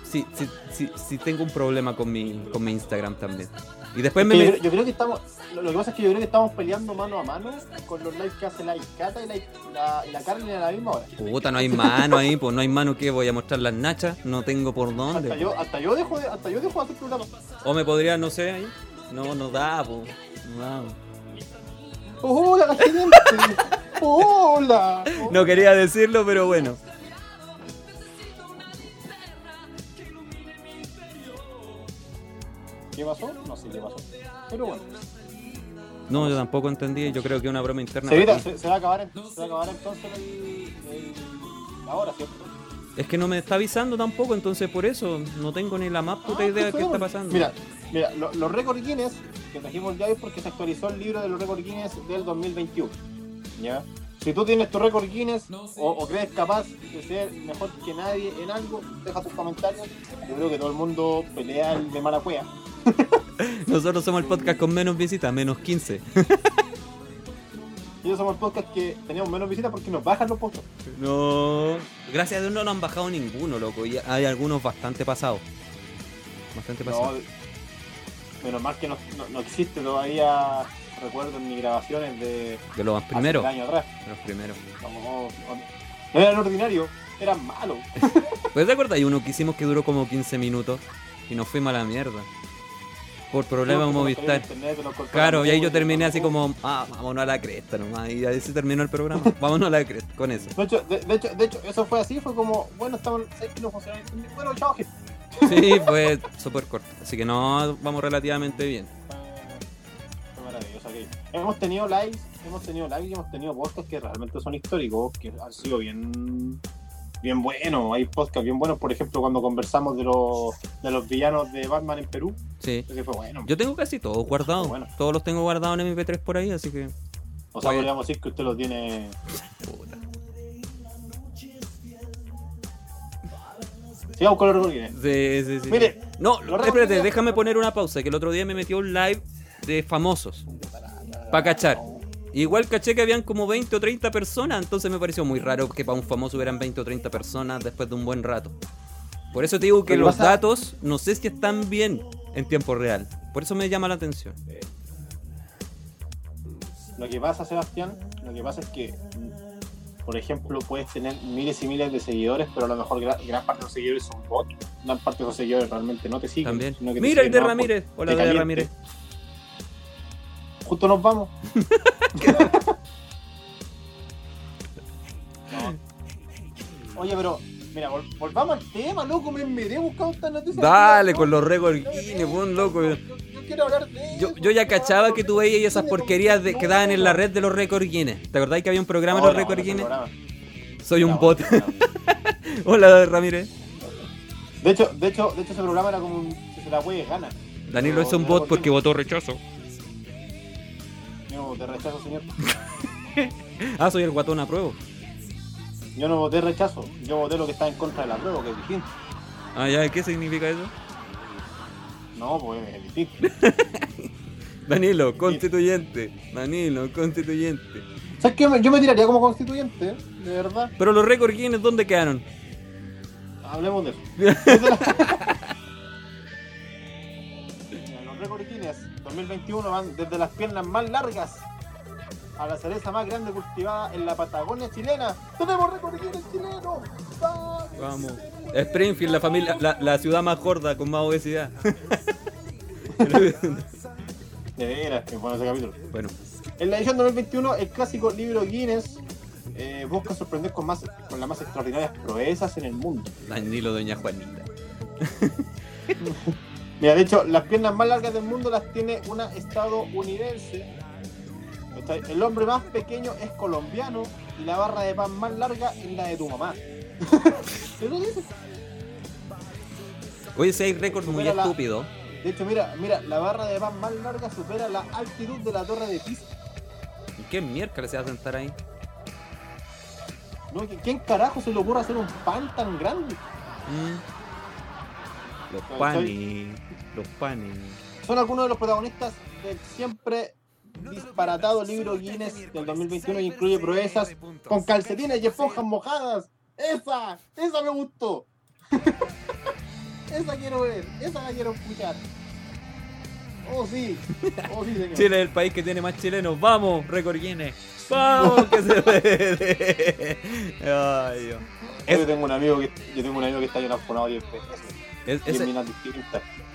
si, si, si, si tengo un problema con mi, con mi Instagram también. Y después me... Yo, yo creo que estamos. Lo, que pasa es que yo creo que estamos peleando mano a mano con los lives que hace la Iscata y la, la, y la Carmen a la misma hora. Puta, no hay mano ahí, pues no hay mano que voy a mostrar las nachas, no tengo por Hasta dónde. yo, hasta yo dejo de, hasta yo dejo de hacer programa. O me podría, no sé, ahí. No, no da, pues. No da. Hola, Cachiniente. Hola. No quería decirlo, pero bueno. ¿Qué pasó? No sé qué pasó. Pero bueno. No, yo tampoco entendí, yo creo que una broma interna. Se, evita- se, se va a acabar, se va a acabar entonces el, el- la hora, ¿cierto? Es que no me está avisando tampoco, entonces por eso no tengo ni la más puta Ah, idea de qué está pasando. Mira, mira lo- los récords Guinness que trajimos ya hoy porque se actualizó el libro de los récords Guinness del 2021. ¿Ya? Si tú tienes tu récord Guinness o, o crees capaz de ser mejor que nadie en algo, deja tus comentarios. Yo creo que todo el mundo pelea el de mala cueva. [laughs] Nosotros somos el podcast con menos visitas, menos 15. [laughs] Y ellos somos el podcast que tenemos menos visitas porque nos bajan los podcasts. No. Gracias a Dios no nos han bajado ninguno, loco. Y hay algunos bastante pasados. Bastante No, pasados. menos mal que no, no- no existe todavía, recuerdo en mis grabaciones de De los primeros. un año atrás. de los primeros. No, no, no eran ordinarios, eran malos. [laughs] ¿Pues te acuerdas? Hay uno que hicimos que duró como 15 minutos y nos fuimos a la mierda. Por problemas nos Movistar. internet, Claro, y ahí yo terminé así como, ah, vámonos a la cresta nomás. Y ahí se terminó el programa. [laughs] vámonos a la cresta con eso. De hecho, de, de hecho, de hecho, eso fue así, fue como, bueno, estaban, ¿sabes que no internet? Bueno, chao. Sí, [laughs] fue súper corto. Así que no, vamos relativamente bien. Fue maravilloso aquello. Hemos tenido lives, hemos tenido lives y hemos tenido podcasts que realmente son históricos, que han sido bien bien buenos. Hay podcasts bien buenos, por ejemplo, cuando conversamos de los, de los villanos de Batman en Perú, Sí. ese fue bueno. Yo tengo casi todos guardados. Bueno. Todos los tengo guardados en MP3 por ahí, así que. o sea, Oye. podríamos decir que usted lo tiene... Puta. Sigamos con los recordines. Sí, sí, sí. Mire, No, espérate, déjame poner una pausa. Que el otro día me metió un live de famosos. Para cachar. Igual caché que habían como 20 o 30 personas, entonces me pareció muy raro que para un famoso hubieran 20 o 30 personas después de un buen rato. Por eso te digo que Lo que los datos no sé si están bien en tiempo real. Por eso me llama la atención. Lo que pasa, Sebastián, lo que pasa es que, mm, por ejemplo, puedes tener miles y miles de seguidores, pero a lo mejor gran, gran parte de los seguidores son bots. Gran parte de los seguidores realmente no te siguen. También. sino que te Mira el de Ramírez. por- Hola, de. Ramírez. Justo nos vamos. No. [laughs] Oye, pero, mira, vol- volvamos al tema, loco. Me miré buscando estas noticias. Dale con los pon no, loco. Yo, yo- yo quiero hablar de Yo, eso, yo ya cachaba que tú veías esas porquerías de, que daban en la red de los récords Guinness. ¿Te acordás que había un programa de los ese Guinness? Soy un bot. [laughs] Hola, Ramírez. De hecho, de hecho, de hecho ese programa era como un, si se la puede gana. Danilo Pero es un bot por porque votó rechazo. Voté rechazo, señor. Ah, soy el guatón a prueba. Yo no voté rechazo, yo voté lo que está en contra de la prueba, que es distinto. Ah, ya, ¿qué significa eso? No, pues es distinto. [laughs] Danilo, constituyente. Danilo, constituyente. ¿Sabes qué? Yo me tiraría como constituyente, de verdad. Pero los récords Guinness, ¿dónde quedaron? Hablemos de eso. [laughs] [laughs] Los récords Guinness 2021 van desde las piernas más largas a la cereza más grande cultivada en la Patagonia chilena. ¡Tenemos récord Guinness chileno! Vamos. Springfield, la familia, la, la ciudad más gorda con más obesidad. [laughs] De veras, que bueno ese capítulo. bueno, En la edición 2021, el clásico libro Guinness eh, busca sorprender con, más, con las más extraordinarias proezas en el mundo. Danilo, doña Juanita. [laughs] Mira, de hecho, las piernas más largas del mundo las tiene una estadounidense. El hombre más pequeño es colombiano y la barra de pan más larga es la de tu mamá. [laughs] Oye, si hay récords muy la- estúpidos. De hecho, mira, mira, la barra de pan más larga supera la altitud de la torre de Pisa. ¿Qué miércoles se va a sentar ahí? ¿No? ¿Quién carajo se le ocurre hacer un pan tan grande? Mm. Los Soy- panis. Los panis. son algunos de los protagonistas del siempre disparatado libro Guinness del 2021 y incluye proezas con calcetines y esponjas mojadas. ¡Esa! ¡Esa me gustó! [laughs] esa quiero ver, esa la quiero escuchar. Oh sí, oh sí señor. Chile es el país que tiene más chilenos. Vamos, récord Guinness. Vamos, que se [laughs] puede. Ay, Dios. Yo tengo un amigo que yo tengo un amigo que está ayunado 10 veces. Es- 10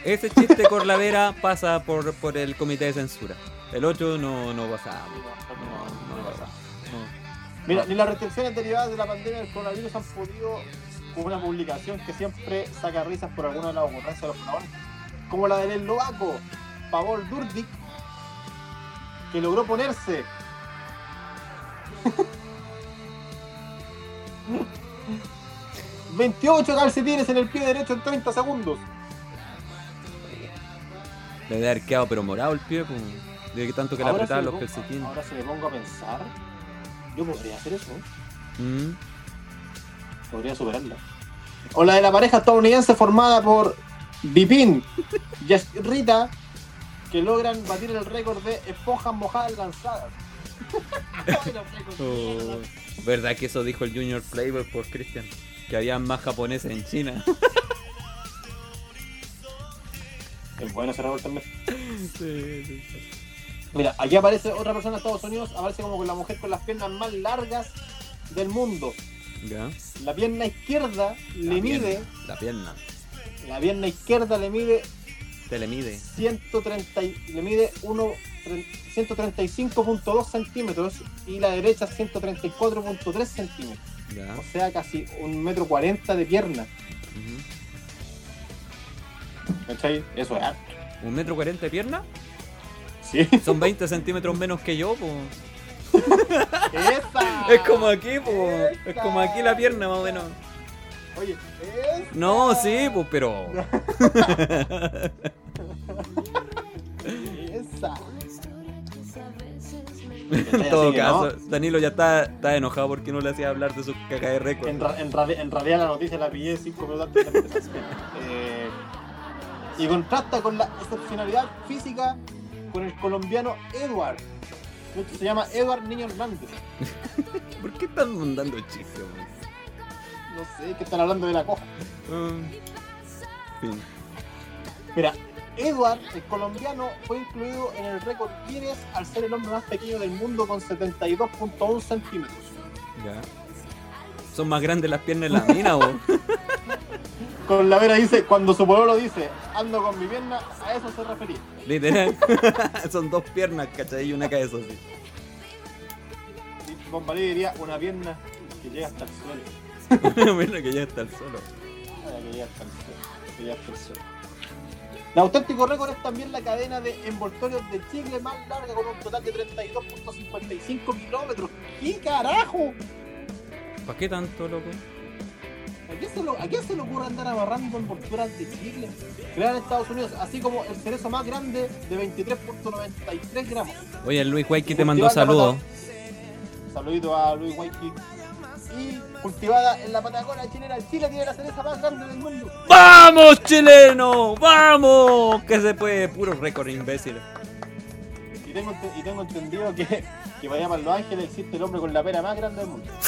ese, chiste Corlavera pasa por, por el comité de censura. El 8 no, no pasaba. No, no. No. Mira, ni las restricciones derivadas de la pandemia del coronavirus han podido con una publicación que siempre saca risas por alguna de las ocurrencias de los protagonistas. Como la del eslovaco Pavol Durdik, que logró ponerse [laughs] ...28 calcetines en el pie derecho en 30 segundos. Le debe haber quedado pero morado el pie, pues. De que tanto que le Ahora apretaban se los calcetines. Ahora se me pongo a pensar... yo podría hacer eso, Mm. podría superarla. O la de la pareja estadounidense formada por Vipin y Rita, que logran batir el récord de esponjas mojadas lanzadas. [laughs] Oh. ¿Verdad que eso dijo el Junior Playboy por Christian? Que había más japoneses en China. [laughs] Es bueno ese también. [laughs] Mira, aquí aparece otra persona de Estados Unidos, aparece como con la mujer con las piernas más largas del mundo. ¿Ya? La pierna izquierda le mide, La pierna. la pierna izquierda le mide Te le mide. 130, y- le mide 1, 135.2 centímetros y la derecha 134.3 centímetros. Ya. O sea, casi un metro 40 de pierna. Ujú. ¿Cachai? Eso es. ¿Un metro cuarenta de pierna? Sí. Son 20 centímetros menos que yo, po. ¡Esa! [laughs] Es como aquí, po. Es como aquí la pierna, más o menos. Oye, esa. No, sí, pues, pero. [laughs] Esa. [laughs] En todo no. caso, Danilo ya está, está enojado porque no le hacía hablar de su caca de récord. En, ra- en en realidad la noticia la pillé 5 minutos antes de. [laughs] Eh, y contrasta con la excepcionalidad física con el colombiano Edward. Se llama Edward Niño Hernández. [laughs] ¿Por qué están mandando chistes? No sé, que están hablando de la coja. Fin. Mira, Edward, el colombiano, fue incluido en el récord Guinness al ser el hombre más pequeño del mundo con 72.1 centímetros. Ya. Son más grandes las piernas de la mina, weón. [laughs] Con la vera dice, cuando su pololo dice, ando con mi pierna, a eso se refería. Literal. [laughs] Son dos piernas, ¿cachai? Y una cabeza así. Y Bombalí diría, una pierna que llega hasta el suelo. [laughs] bueno, que ya está el. Ah, que llega hasta el suelo, que llega hasta el suelo. El auténtico récord es también la cadena de envoltorios de chicle más larga con un total de 32.55 kilómetros. ¿Qué carajo? ¿Para qué tanto, loco? ¿A quién, se lo, ¿A quién se le ocurre andar amarrando envolturas de chicle? Creada en Estados Unidos, así como el cerezo más grande de 23.93 gramos. Oye, el Luis Waiki te mandó la saludos. Saludito a Luis Waiki. Y cultivada en la Patagonia chilena, Chile tiene la cereza más grande del mundo. ¡Vamos, chileno! ¡Vamos! Que se puede, puro récord, imbécil. Y tengo, ente- y tengo entendido que, que para allá para Los Ángeles existe el hombre con la pera más grande del mundo. [laughs]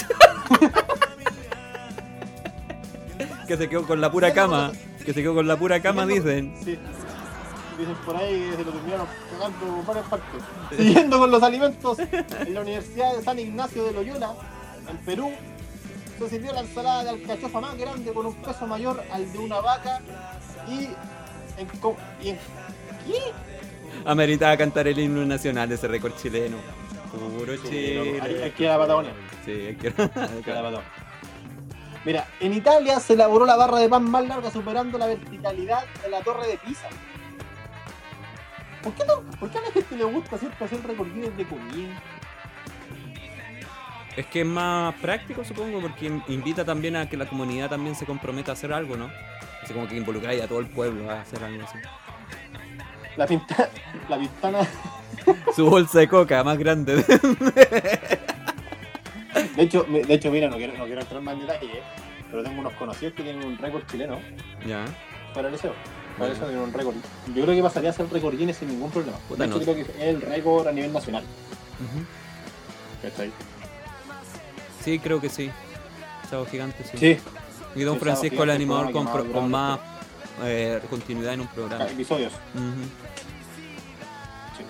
Que se quedó con la pura cama. Que se quedó con la pura cama, dicen. Sí. Dicen por ahí que se lo terminaron cagando por varias partes. Siguiendo con los alimentos, en la Universidad de San Ignacio de Loyola, en Perú, se sirvió la ensalada de alcachofa más grande con un peso mayor al de una vaca y en, y en ¿qué? Ameritaba cantar el himno nacional de ese récord chileno. Puro Sí, loco, Hay, hay Chile. que ir a la Patagonia. Sí, hay que. [laughs] Hay que ir a la Patagonia. Mira, en Italia se elaboró la barra de pan más larga superando la verticalidad de la torre de Pisa. ¿Por qué, no, ¿Por qué a la gente le gusta hacer récord Guinness de comida? Es que es más práctico, supongo, porque in- invita también a que la comunidad también se comprometa a hacer algo, ¿no? Así como que involucráis a todo el pueblo a hacer algo así. La, pinta, la pintana. [laughs] Su bolsa de coca más grande. De hecho, de hecho mira, no quiero, no quiero entrar más en detalle, ¿eh? pero tengo unos conocidos que tienen un récord chileno ya. para el liceo. Para eso tienen un récord. Yo creo que pasaría a ser récord Guinness sin ningún problema. Puta, de hecho, no. creo que es el récord a nivel nacional. Ujú. ¿Cachai? Sí, creo que sí. Chavo gigante, sí. Sí, Y Don Sí, Francisco, el animador, con, pro- con más eh, continuidad en un programa. episodios. Ujú. Sí.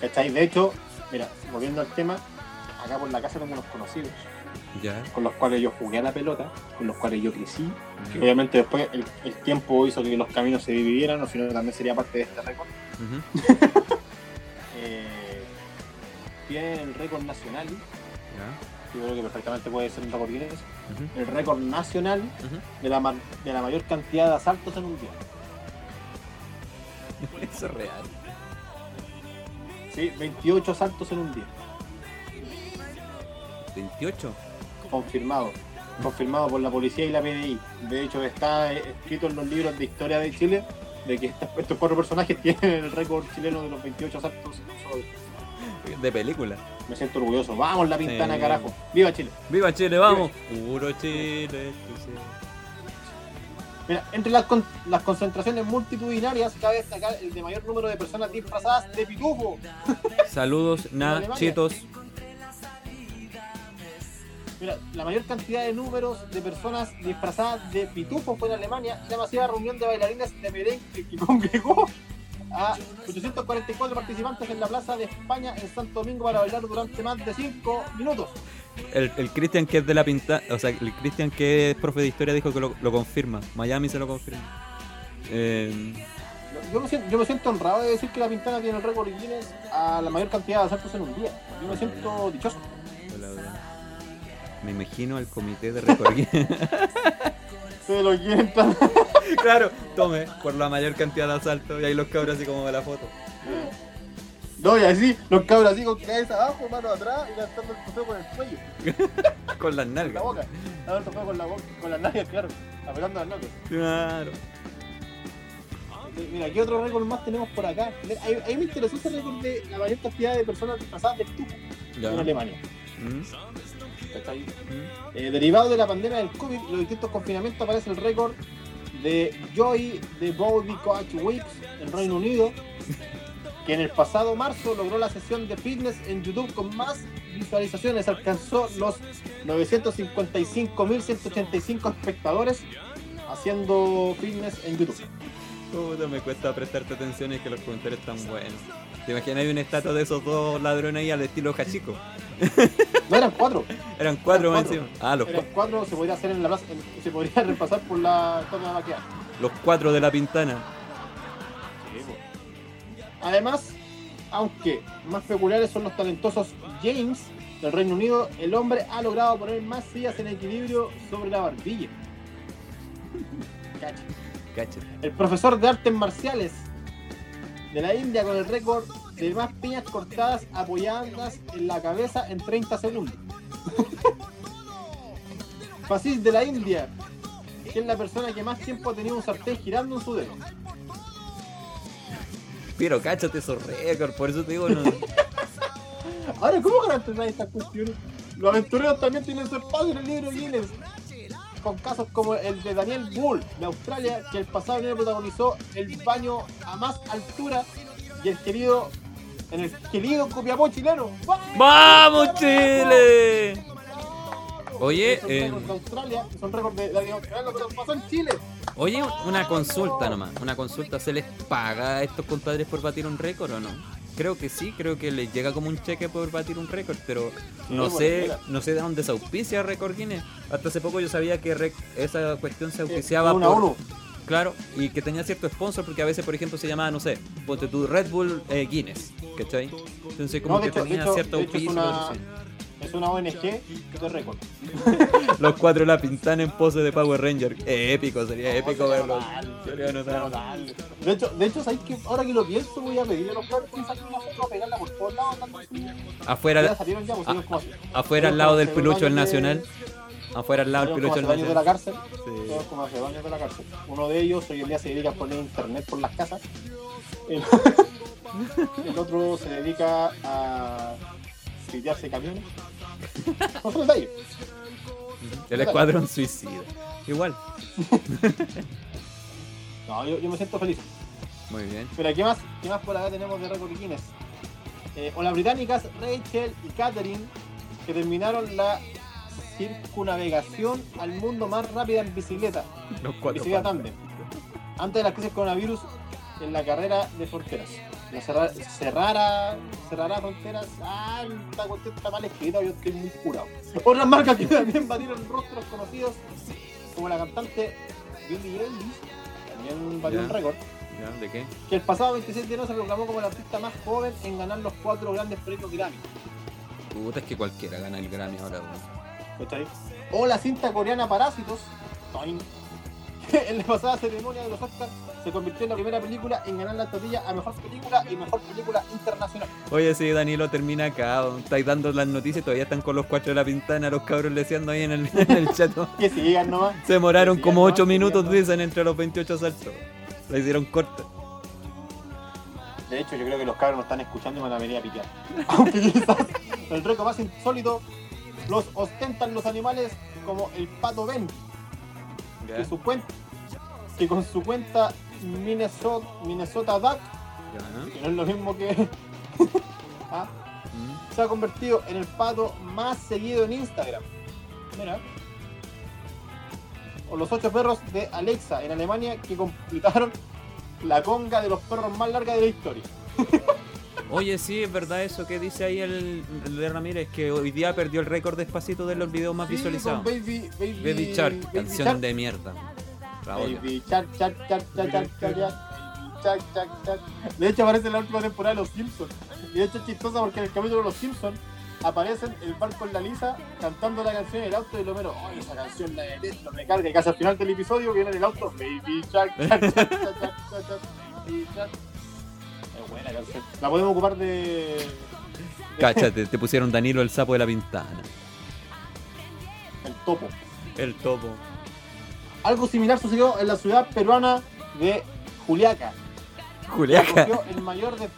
¿Cachai? De hecho, mira, volviendo al tema, acá por la casa tengo unos conocidos Ya. con los cuales yo jugué a la pelota, con los cuales yo crecí. Obviamente después el, el tiempo hizo que los caminos se dividieran, o si no también sería parte de este récord. [laughs] Eh, tienen el récord nacional, Ya. yo creo que perfectamente puede ser un récord Guinness, el récord nacional de la, ma- de la mayor cantidad de asaltos en un día. [laughs] Eso es real. Sí, 28 asaltos en un día, 28. confirmado. Confirmado por la policía y la PDI. De hecho, está eh, escrito en los libros de historia de Chile de que estos cuatro personajes [laughs] tienen el récord chileno de los 28 asaltos. De película. Me siento orgulloso. Vamos, la pintana, Sí. carajo. ¡Viva Chile! ¡Viva Chile, vamos! Puro Chile. Mira, entre las, con- las concentraciones multitudinarias cabe destacar el de mayor número de personas disfrazadas de pitufo. [laughs] Saludos, Alemania. Nachitos. Mira, la mayor cantidad de números de personas disfrazadas de pitufo fue en Alemania y la masiva reunión de bailarines de merengue que congregó a 844 participantes en la Plaza de España en Santo Domingo para bailar durante más de 5 minutos. El, el Cristian que es de la pinta, o sea, el Cristian que es profe de historia dijo que lo, lo confirma. Miami se lo confirma. Eh, Yo me, siento, yo me siento honrado de decir que la Pintana tiene el récord Guinness a la mayor cantidad de asaltos en un día. Yo me siento dichoso. Me imagino al comité de récord. Se [laughs] [laughs] claro, tome, por la mayor cantidad de asaltos. Y ahí los cabros así como de la foto. No, y así, los cabros así con cabeza abajo, mano atrás y lanzando el trofeo con el cuello, [laughs] Con las con la nalgas. boca. Dando el trofeo con la boca, con las nalgas, claro, apretando las nalgas. Claro. Mira, ¿qué otro récord más tenemos por acá? Ahí, ahí me interesó ese récord de la mayor cantidad de personas disfrazadas de estufo Ya. en Alemania. Mm, ¿cachai? mm. Eh, derivado de la pandemia del COVID los distintos confinamientos aparece el récord de Joy de Body Coach Weeks en Reino Unido, que en el pasado marzo logró la sesión de fitness en YouTube con más visualizaciones, alcanzó los 955.185 espectadores haciendo fitness en YouTube. Puta, me cuesta prestarte atención y es que los comentarios están buenos. ¿Te imaginas hay una estatua de esos dos ladrones ahí al estilo Hachiko? [laughs] No eran cuatro, Eran cuatro más cuatro. encima. Ah, los, eran cua- cuatro, se podría hacer en la plaza, en- se podría [laughs] repasar por la toma de maquillaje. los cuatro de la pintana. Además, aunque más peculiares son los talentosos James del Reino Unido, el hombre ha logrado poner más sillas en equilibrio sobre la barbilla. Cacha. [laughs] El profesor de artes marciales de la India con el récord de más piñas cortadas apoyadas en la cabeza en 30 segundos. [laughs] Fasis de la India, que es la persona que más tiempo ha tenido un sartén girando en su dedo. Pero cáchate esos récords, por eso te digo, no. [laughs] Ahora, ¿cómo garantizar estas cuestiones? Los aventureros también tienen su espacio en el libro Guinness. Con casos como el de Daniel Bull de Australia, que el pasado enero protagonizó el baño a más altura y el querido, en el querido Copiapó chileno. ¡Vamos, Chile! Oye, Son eh, de Australia, son récords de, de Australia, pero pasó en Chile. oye, una consulta nomás. Una consulta, ¿se les paga a estos compadres por batir un récord o no? Creo que sí, creo que les llega como un cheque por batir un récord, pero no sé, no sé de dónde se auspicia Récord Guinness. Hasta hace poco yo sabía que rec- esa cuestión se auspiciaba por. Claro, y que tenía cierto sponsor porque a veces, por ejemplo, se llamaba, no sé, ponte tu Red Bull eh, Guinness, ¿cachai? Entonces como No, que hecho- tenía hecho- cierto es auspicio. una- sí. Es una ONG de récord. Los cuatro la pintan en pose de Power Ranger. Eh, épico, sería épico verlo. De hecho, de hecho, ¿sabes qué? ahora que lo pienso, voy a pedirle a los padres que saquen una foto a pegarla por todos lados. Ya Afuera, salieron ya, pues como- afuera al lado del pelucho del de- Nacional. Afuera al lado pelucho como del de la Nacional. cárcel. Sí. Todos como hace años de la cárcel. Uno de ellos hoy en día se dedica a poner internet por las casas. El, [laughs] el otro se dedica a camiones. No son detalles. El escuadrón suicida. Igual. [laughs] No, yo, yo me siento feliz. Muy bien. Pero ¿qué más, ¿qué más por acá tenemos de récord Guinness? Eh, o las británicas Rachel y Catherine que terminaron la circunavegación al mundo más rápida en bicicleta, Los cuatro. bicicleta tándem, antes de la crisis coronavirus en la carrera de fronteras. La cerra- cerrara, cerrará fronteras. Ah, esta cuestión está mal escrita, yo estoy muy curado. Otras marcas que también batieron rostros conocidos, como la cantante Billie Eilish, también batió un récord. ¿De qué? que el pasado 26 de enero se proclamó como el artista más joven en ganar los cuatro grandes premios Grammy. Puta, es que cualquiera gana el Grammy ahora, weón. ¿Cachai? O la cinta coreana Parásitos, en [laughs] la pasada ceremonia de los Oscars se convirtió en la primera película en ganar la estatuilla a mejor película y mejor película internacional. Oye, sí, Danilo termina acá. Estáis dando las noticias todavía están con los cuatro de la pintana, los cabros leseando ahí en el, [laughs] en el chat. Que sigan nomás. Se demoraron como sigan 8 nomás, que minutos, sigan dicen, entre los 28 saltos. La hicieron corta. De hecho, yo creo que los cabros nos están escuchando y van a venir a. [laughs] Aunque quizás el récord más insólito los ostentan los animales como el pato Ben, que, su cuen- que con su cuenta Minnesota, Minnesota Duck, que no es lo mismo que... [laughs] ¿ah? Mm. se ha convertido en el pato más seguido en Instagram. Mira. O los ocho perros de Alexa en Alemania que [laughs] completaron la conga de los perros más larga de la historia. [laughs] Oye, sí, es verdad eso que dice ahí el, el de Ramírez, que hoy día perdió el récord despacito de los videos más visualizados. Baby, baby, baby, Shark, baby canción Shark. de mierda. Baby De hecho, aparece en la última temporada de Los Simpsons. Y de hecho es chistosa porque en el capítulo de Los Simpsons aparecen el barco en la lisa cantando la canción en el auto y lo menos, ¡ay, esa canción la de esto me carga! Y casi al final del episodio viene en el auto, Baby Shark, Shark, Shark, Shark, Shark, Baby es buena canción. La podemos ocupar de... Cáchate, te pusieron Danilo el sapo de la pintana. El topo. El topo. Algo similar sucedió en la ciudad peruana de Juliaca. Juliaca. el mayor de...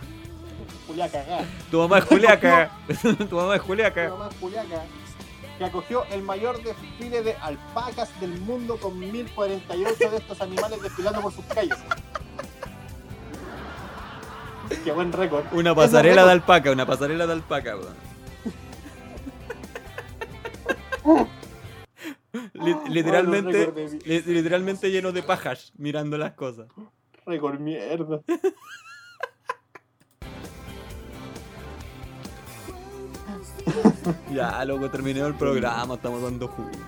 Juliaca, acá. Tu mamá es Juliaca. [laughs] tu mamá es Juliaca. Pero más Juliaca, que acogió el mayor desfile de alpacas del mundo con 1048 de estos animales desfilando por sus calles. Qué buen récord. Una pasarela de alpaca, una pasarela de alpaca, weón. [laughs] Li- literalmente, literalmente lleno de pajas mirando las cosas. Récord mierda. [laughs] Ya, loco, terminé el programa, estamos dando juntos.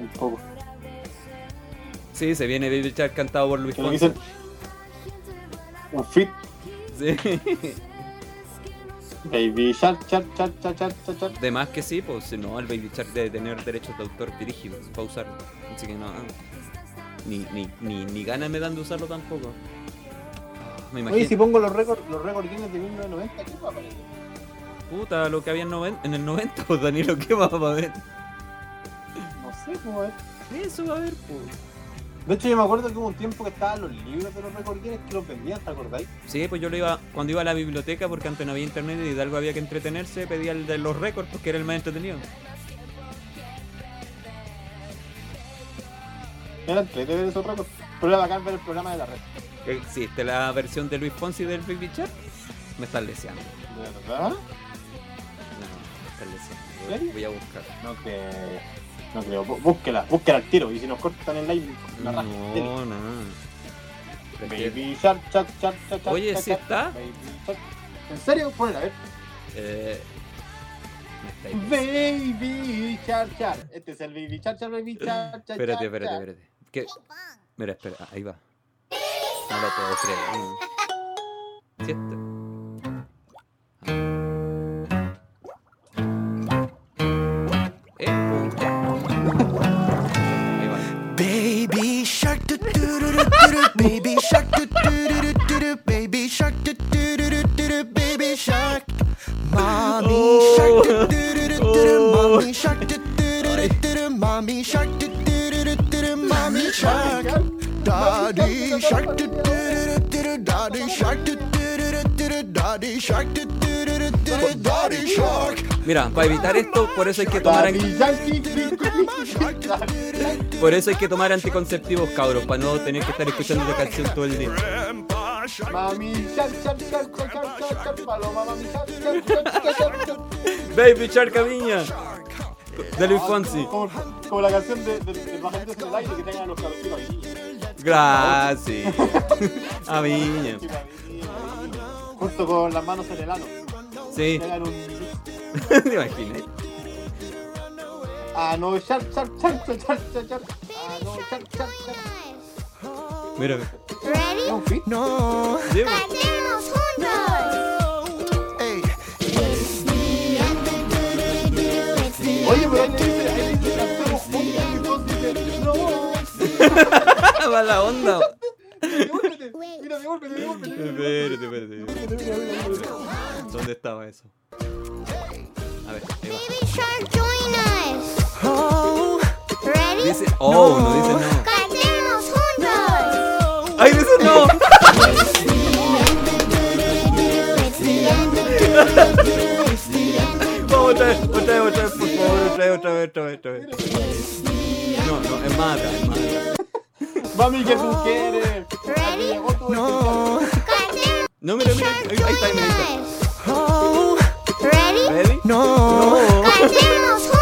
Un poco. Sí, se viene Baby Shark cantado por Luis Fonsi. Un fit. Sí. Baby Shark, Shark, Shark, Shark, Shark, Shark. De más que sí, pues si no, el Baby Shark debe tener derechos de autor dirigidos para usarlo. Así que no. Ni, ni, ni, ni ganas me dan de usarlo tampoco. Me Oye, imagino. si pongo los récords, los récords Guinness de 1990, ¿qué va a aparecer? Puta, lo que había en, noven- en el 90, pues Danilo, ¿qué va a ver? No sé cómo es. Eso va a ver, pues. De hecho, yo me acuerdo que hubo un tiempo que estaban los libros de los récords Guinness que los vendían, ¿te acordáis? Sí, pues yo lo iba, cuando iba a la biblioteca, porque antes no había internet y de algo había que entretenerse, pedía el de los récords, porque era el más entretenido. De ver esos récords. Pero era bacán ver el programa de la red. ¿Existe la versión de Luis Fonsi del Baby Shark? Me están leseando. ¿De verdad? No, me están leseando. Voy a buscar. No creo. No creo. Bú- Búsquela, búsquela al tiro. Y si nos cortan el live, la. No, no. Baby Shark, Shark, Shark, Shark, Shark, Oye, ¿sí está? Baby Shark. ¿En serio? Ponela, a ver. Eh, Baby Shark, Shark. Este es el Baby Shark, Shark, Baby Shark, Shark, Espérate, espérate, espérate. ¿Qué? Mira, espera, ahí va. No lo puedo creer. [laughs] ¿Sí está? Baby shark do do do do do baby shark do do do do do do baby shark mommy shark do do do do do mommy shark do do do do do mommy shark do do do do do mommy shark daddy shark do do do do do daddy shark do do do do do daddy shark do do do do do daddy shark Mira, para evitar esto, por eso hay que tomar por eso hay que tomar anticonceptivos, cabros, para no tener que estar escuchando esa canción todo el día. Mami. Baby Shark Viña de Luis Fonsi. Como, como la canción de, de, de Pajaritos en el aire que tengan los cabecitos ahí. Gracias. A Viña. Junto con las manos en el ano. Sí, Tengan un. te imaginas. Ah, no, char, char, char, char, char, char. Ah, no. Mira. ¿Ready? No. ¡Cantemos juntos! Hey. Oye, pero ahí dice, ahí dice, cantemos juntos [laughs] onda. Mira, devuélvete. Espérate, espérate. ¿Dónde estaba eso? A ver, ahí va oh Ready? Dice, oh, no dice no. ¡Cantemos ¡Ay, dice no! [laughs] Vamos otra vez, otra vez, otra vez, por favor, otra vez, otra vez, otra vez, otra vez. No, no, es atrás, es más [laughs] atrás. Mami, ¿qué tú quieres? Aquí llegó tu No. No, mira, mira, ahí, está, ahí está. Ready? ¿Ready? no. Cantemos juntos.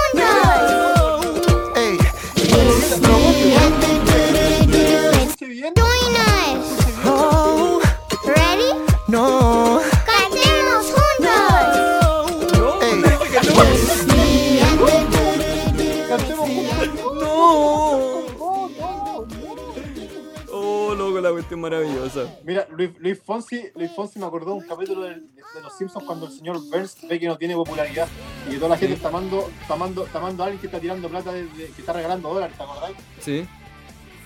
Mira, Luis, Luis Fonsi, Luis Fonsi me acordó un capítulo de, de Los Simpsons cuando el señor Burns ve que no tiene popularidad y que toda la gente está amando, está amando, está amando a alguien que está tirando plata, de- de- que está regalando dólares, ¿te acordás? Sí.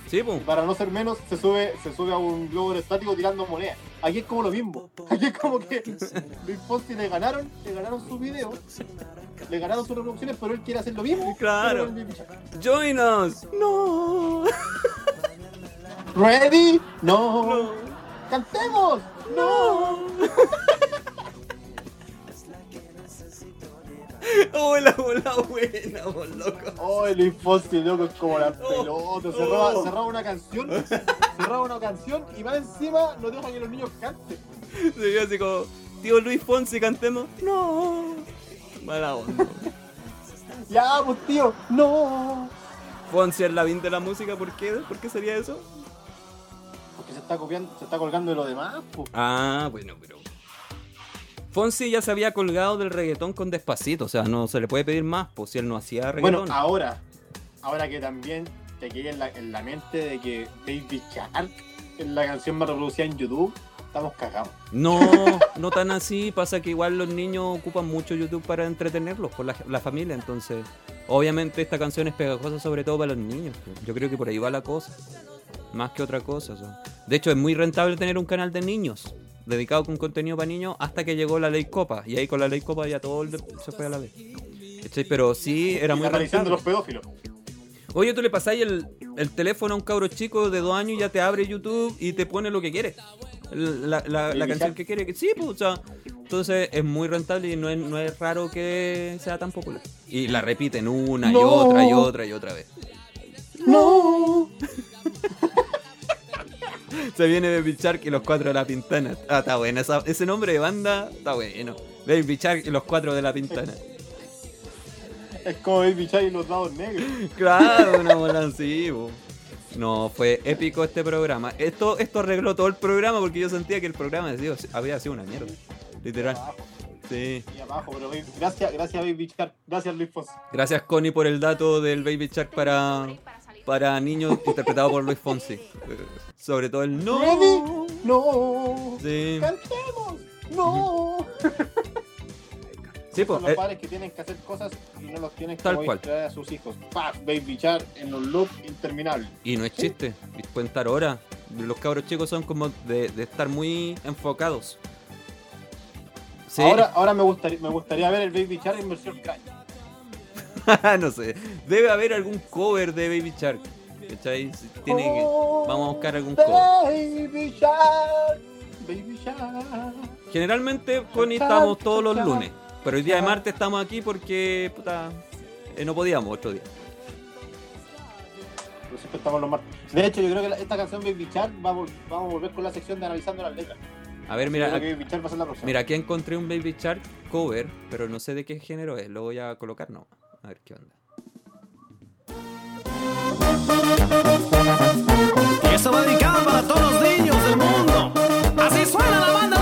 Sí, pues. Para no ser menos, se sube, se sube a un globo aerostático tirando monedas. Aquí es como lo mismo. Aquí es como que Luis Fonsi le ganaron, le ganaron su video, le ganaron sus reproducciones, pero él quiere hacer lo mismo. Claro. Join us. No. [laughs] ¿Ready? No. ¡Cantemos! ¡No! [laughs] Oh, la bola buena, vos, loco. Oh, Luis Fonsi, loco, es como la pelota. Cerraba, cerraba una canción, [laughs] cerraba una canción y más encima no deja que los niños canten. Se vio así como, tío Luis Fonsi, cantemos. No. Mala onda. [laughs] Ya, pues tío, no. Fonsi es la de la música, ¿por qué? ¿Por qué sería eso? Se está copiando, se está colgando de lo demás, pues. Ah, bueno, pero. Fonsi ya se había colgado del reggaetón con despacito, o sea, no se le puede pedir más, pues si él no hacía reggaetón. Bueno, ahora, ahora que también te queda en la, en la mente de que Baby Shark es la canción más reproducida en YouTube, estamos cagados. No, [laughs] no tan así, pasa que igual los niños ocupan mucho YouTube para entretenerlos con la, la familia, entonces obviamente esta canción es pegajosa sobre todo para los niños. Yo creo que por ahí va la cosa, más que otra cosa. o sea. De hecho es muy rentable tener un canal de niños dedicado con contenido para niños hasta que llegó la ley Copa y ahí con la ley Copa ya todo se fue a la vez. Pero sí, era muy rentable. los pedófilos. Oye, tú le pasáis el, el teléfono a un cabro chico de dos años y ya te abre YouTube y te pone lo que quiere. La, la- la Baby canción que quiere. Sí, pues, o sea, entonces es muy rentable y no es, no es raro que sea tan popular. Y la repiten una y otra y otra y otra vez. No. [laughs] Se viene Baby Shark y los cuatro de la pintana. Ah, está bueno. esa- ese nombre de banda está bueno. Baby Shark y los cuatro de la pintana. Es como Baby Shark y los dados negros. Claro, una bola así. No, fue épico este programa. Esto, esto arregló todo el programa porque yo sentía que el programa había sido, había sido una mierda. Literal. Sí. y abajo, pero gracias, gracias Baby Shark, gracias Luis Fonsi. Gracias Connie por el dato del Baby Shark para, para niños interpretado por Luis Fonsi. Eh, Sobre todo el no. ¿Ready? No. Sí. Cantemos. No. Sí, pues, Son los eh, padres que tienen que hacer cosas y no los tienen que Tal cual. a sus hijos. Pa, Baby Shark en un loop interminable. y no es chiste. Pueden estar horas. Los cabros chicos son como de, de estar muy enfocados. Sí. Ahora, ahora me gustaría, me gustaría ver el Baby Shark en versión crack. [laughs] no sé. Debe haber algún cover de Baby Shark. ¿Cachai? Si Tiene que- Vamos a buscar algún cover. Baby Shark, Baby Shark. Generalmente, Connie, estamos todos los lunes. Pero hoy día de martes estamos aquí porque, puta, eh, no podíamos otro día. Pero siempre estamos los martes. De hecho, yo creo que la- esta canción Baby Shark va vamos a volver con la sección de analizando las letras. A ver, mira, mira, aquí encontré un Baby Shark cover, pero no sé de qué género es. Lo voy a colocar, no. A ver qué onda. Y esto va dedicado para todos los niños del mundo. Así suena la banda.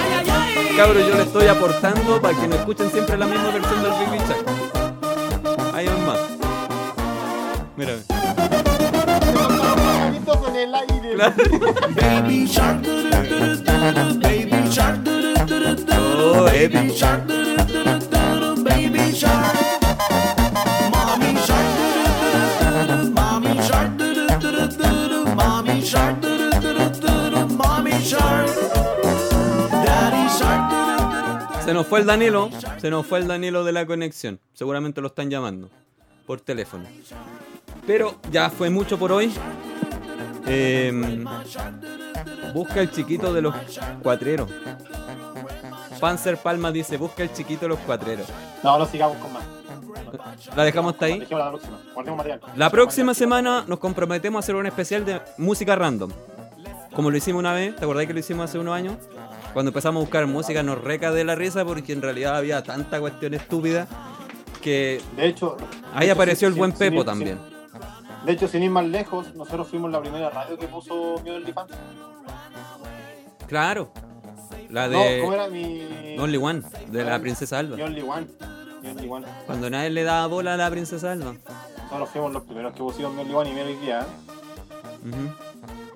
¡Ay, ay, ay! Cabros, yo le estoy aportando para que no escuchen siempre la misma versión del Baby Shark. Hay un más. El aire. Baby Shark, Baby Shark, Oh, Baby. Shark, Se nos fue el Danilo. Se nos fue el Danilo de la conexión. Seguramente lo están llamando por teléfono. Pero ya fue mucho por hoy. Eh, busca el chiquito de los cuatreros. Panzer Palma dice, busca el chiquito de los cuatreros. No, no sigamos con más. ¿La dejamos hasta ahí? La próxima. La próxima semana nos comprometemos a hacer un especial de música random. Como lo hicimos una vez, ¿te acordás que lo hicimos hace unos años? Cuando empezamos a buscar música nos reca de la risa porque en realidad había tanta cuestión estúpida que De hecho. ahí de hecho, apareció el sin- buen sin Pepo ir- también. sin- de hecho, sin ir más lejos, nosotros fuimos la primera radio que puso mi OnlyFans. Claro. La No, ¿cómo de era mi. Only One, de la princesa Alba. Mi Only One. Only One. Cuando nadie le daba bola a la princesa Alba. Nosotros fuimos los primeros que pusimos mi Only One y mi hoy día. ¿eh? Ujú.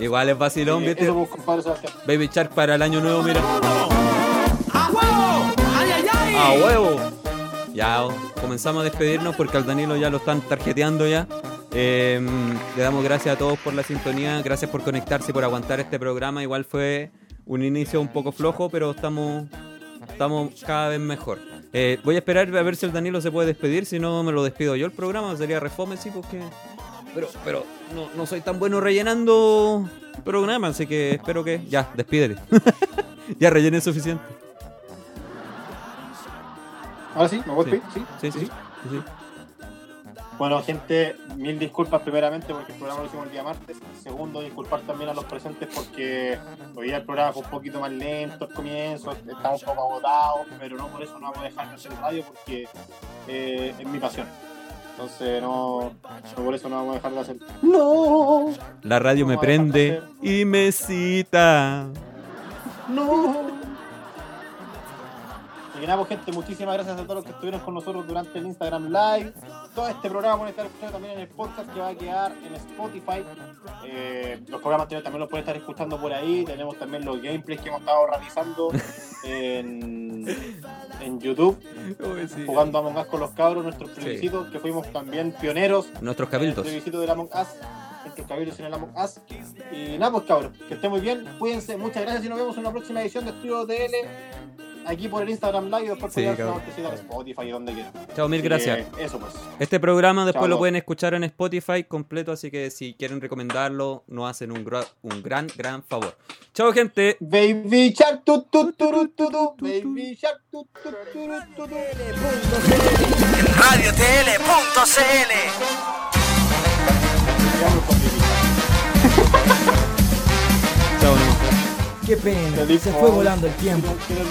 Igual es vacilón, Sí, ¿viste? Eso, compadre Sebastián. Baby Shark para el año nuevo, mira. ¡A huevo! ¡Ay, ay, ay! ¡A huevo! Ya, comenzamos a despedirnos porque al Danilo ya lo están tarjeteando ya. Eh, le damos gracias a todos por la sintonía, gracias por conectarse y por aguantar este programa. Igual fue un inicio un poco flojo, pero estamos, estamos cada vez mejor. Eh, voy a esperar a ver si el Danilo se puede despedir, si no me lo despido yo el programa, sería refome, sí, porque... Pero, pero no, no soy tan bueno rellenando programa, así que espero que... Ya, despídele. [laughs] ya rellené suficiente. Ahora sí, me voy Sí. Sí, sí. sí, sí, sí. Bueno, gente, mil disculpas primeramente porque el programa lo hicimos el día martes. Segundo, disculpar también a los presentes porque hoy día el programa fue un poquito más lento al comienzo, estamos un poco agotados, pero no por eso no vamos a dejar de hacer radio porque eh, es mi pasión. Entonces, no, no por eso no vamos a dejar de hacer. ¡No! La radio me prende y me cita. ¡No! Y nada, pues, gente, muchísimas gracias a todos los que estuvieron con nosotros durante el Instagram Live. Todo este programa pueden estar escuchando también en el podcast que va a quedar en Spotify. Eh, los programas anteriores también los pueden estar escuchando por ahí. Tenemos también los gameplays que hemos estado realizando en, [laughs] en YouTube, jugando Among Us con los cabros, nuestros plebiscitos, que fuimos también pioneros Nuestros en el cabildos. del Among Us. Nuestros cabildos en el Among Us. Y nada, pues cabros, que estén muy bien. Cuídense, muchas gracias y nos vemos en una próxima edición de Estudio TL. Aquí por el Instagram Live y después Sí, siga en Spotify y donde quieran. Chao, mil Así gracias. Eso pues. Este programa después Chao. lo pueden escuchar en Spotify completo, así que si quieren recomendarlo, nos hacen un, gra- un gran, gran favor. Chao, gente. Baby Shark, tu, tu, tu, tu. Baby Shark, tu, tu, tu, tu. Radiotl.cl. Qué pena, se fue volando el tiempo.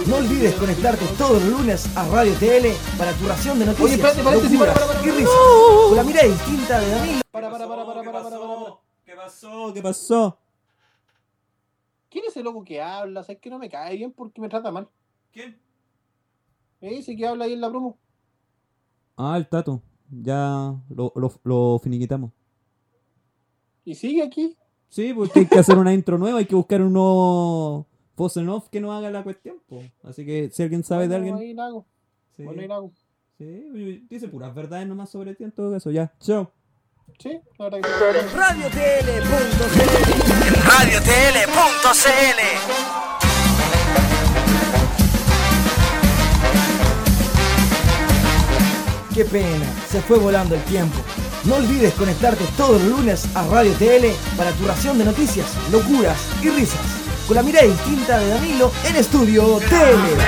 No olvides conectarte todos los lunes a Radio TL para tu ración de noticias, Oye, espérate, locuras para, para, para, risas. La mirada distinta de Danilo. Para, para, para, para, para, para, para, para. ¿Qué pasó? ¿Qué pasó? ¿Quién es el loco que habla? ¿Sabes que no me cae bien porque me trata mal? ¿Quién? Me dice que habla ahí en la promo. Ah, el Tato. Ya lo, lo, lo finiquitamos. Y sigue aquí. Sí, porque hay que hacer una intro nueva, hay que buscar un nuevo voz en off que nos haga la cuestión. po. Así que si alguien sabe de Bueno, alguien. Ahí la hago. Sí, Bueno, hago. sí, dice puras verdades nomás sobre ti en todo caso. Ya, chao. Sí, la verdad que. RadioTL.cl En radiotl.cl. Qué pena, se fue volando el tiempo. No olvides conectarte todos los lunes a Radio TL para tu ración de noticias, locuras y risas. Con la mirada distinta de Danilo en Estudio TL.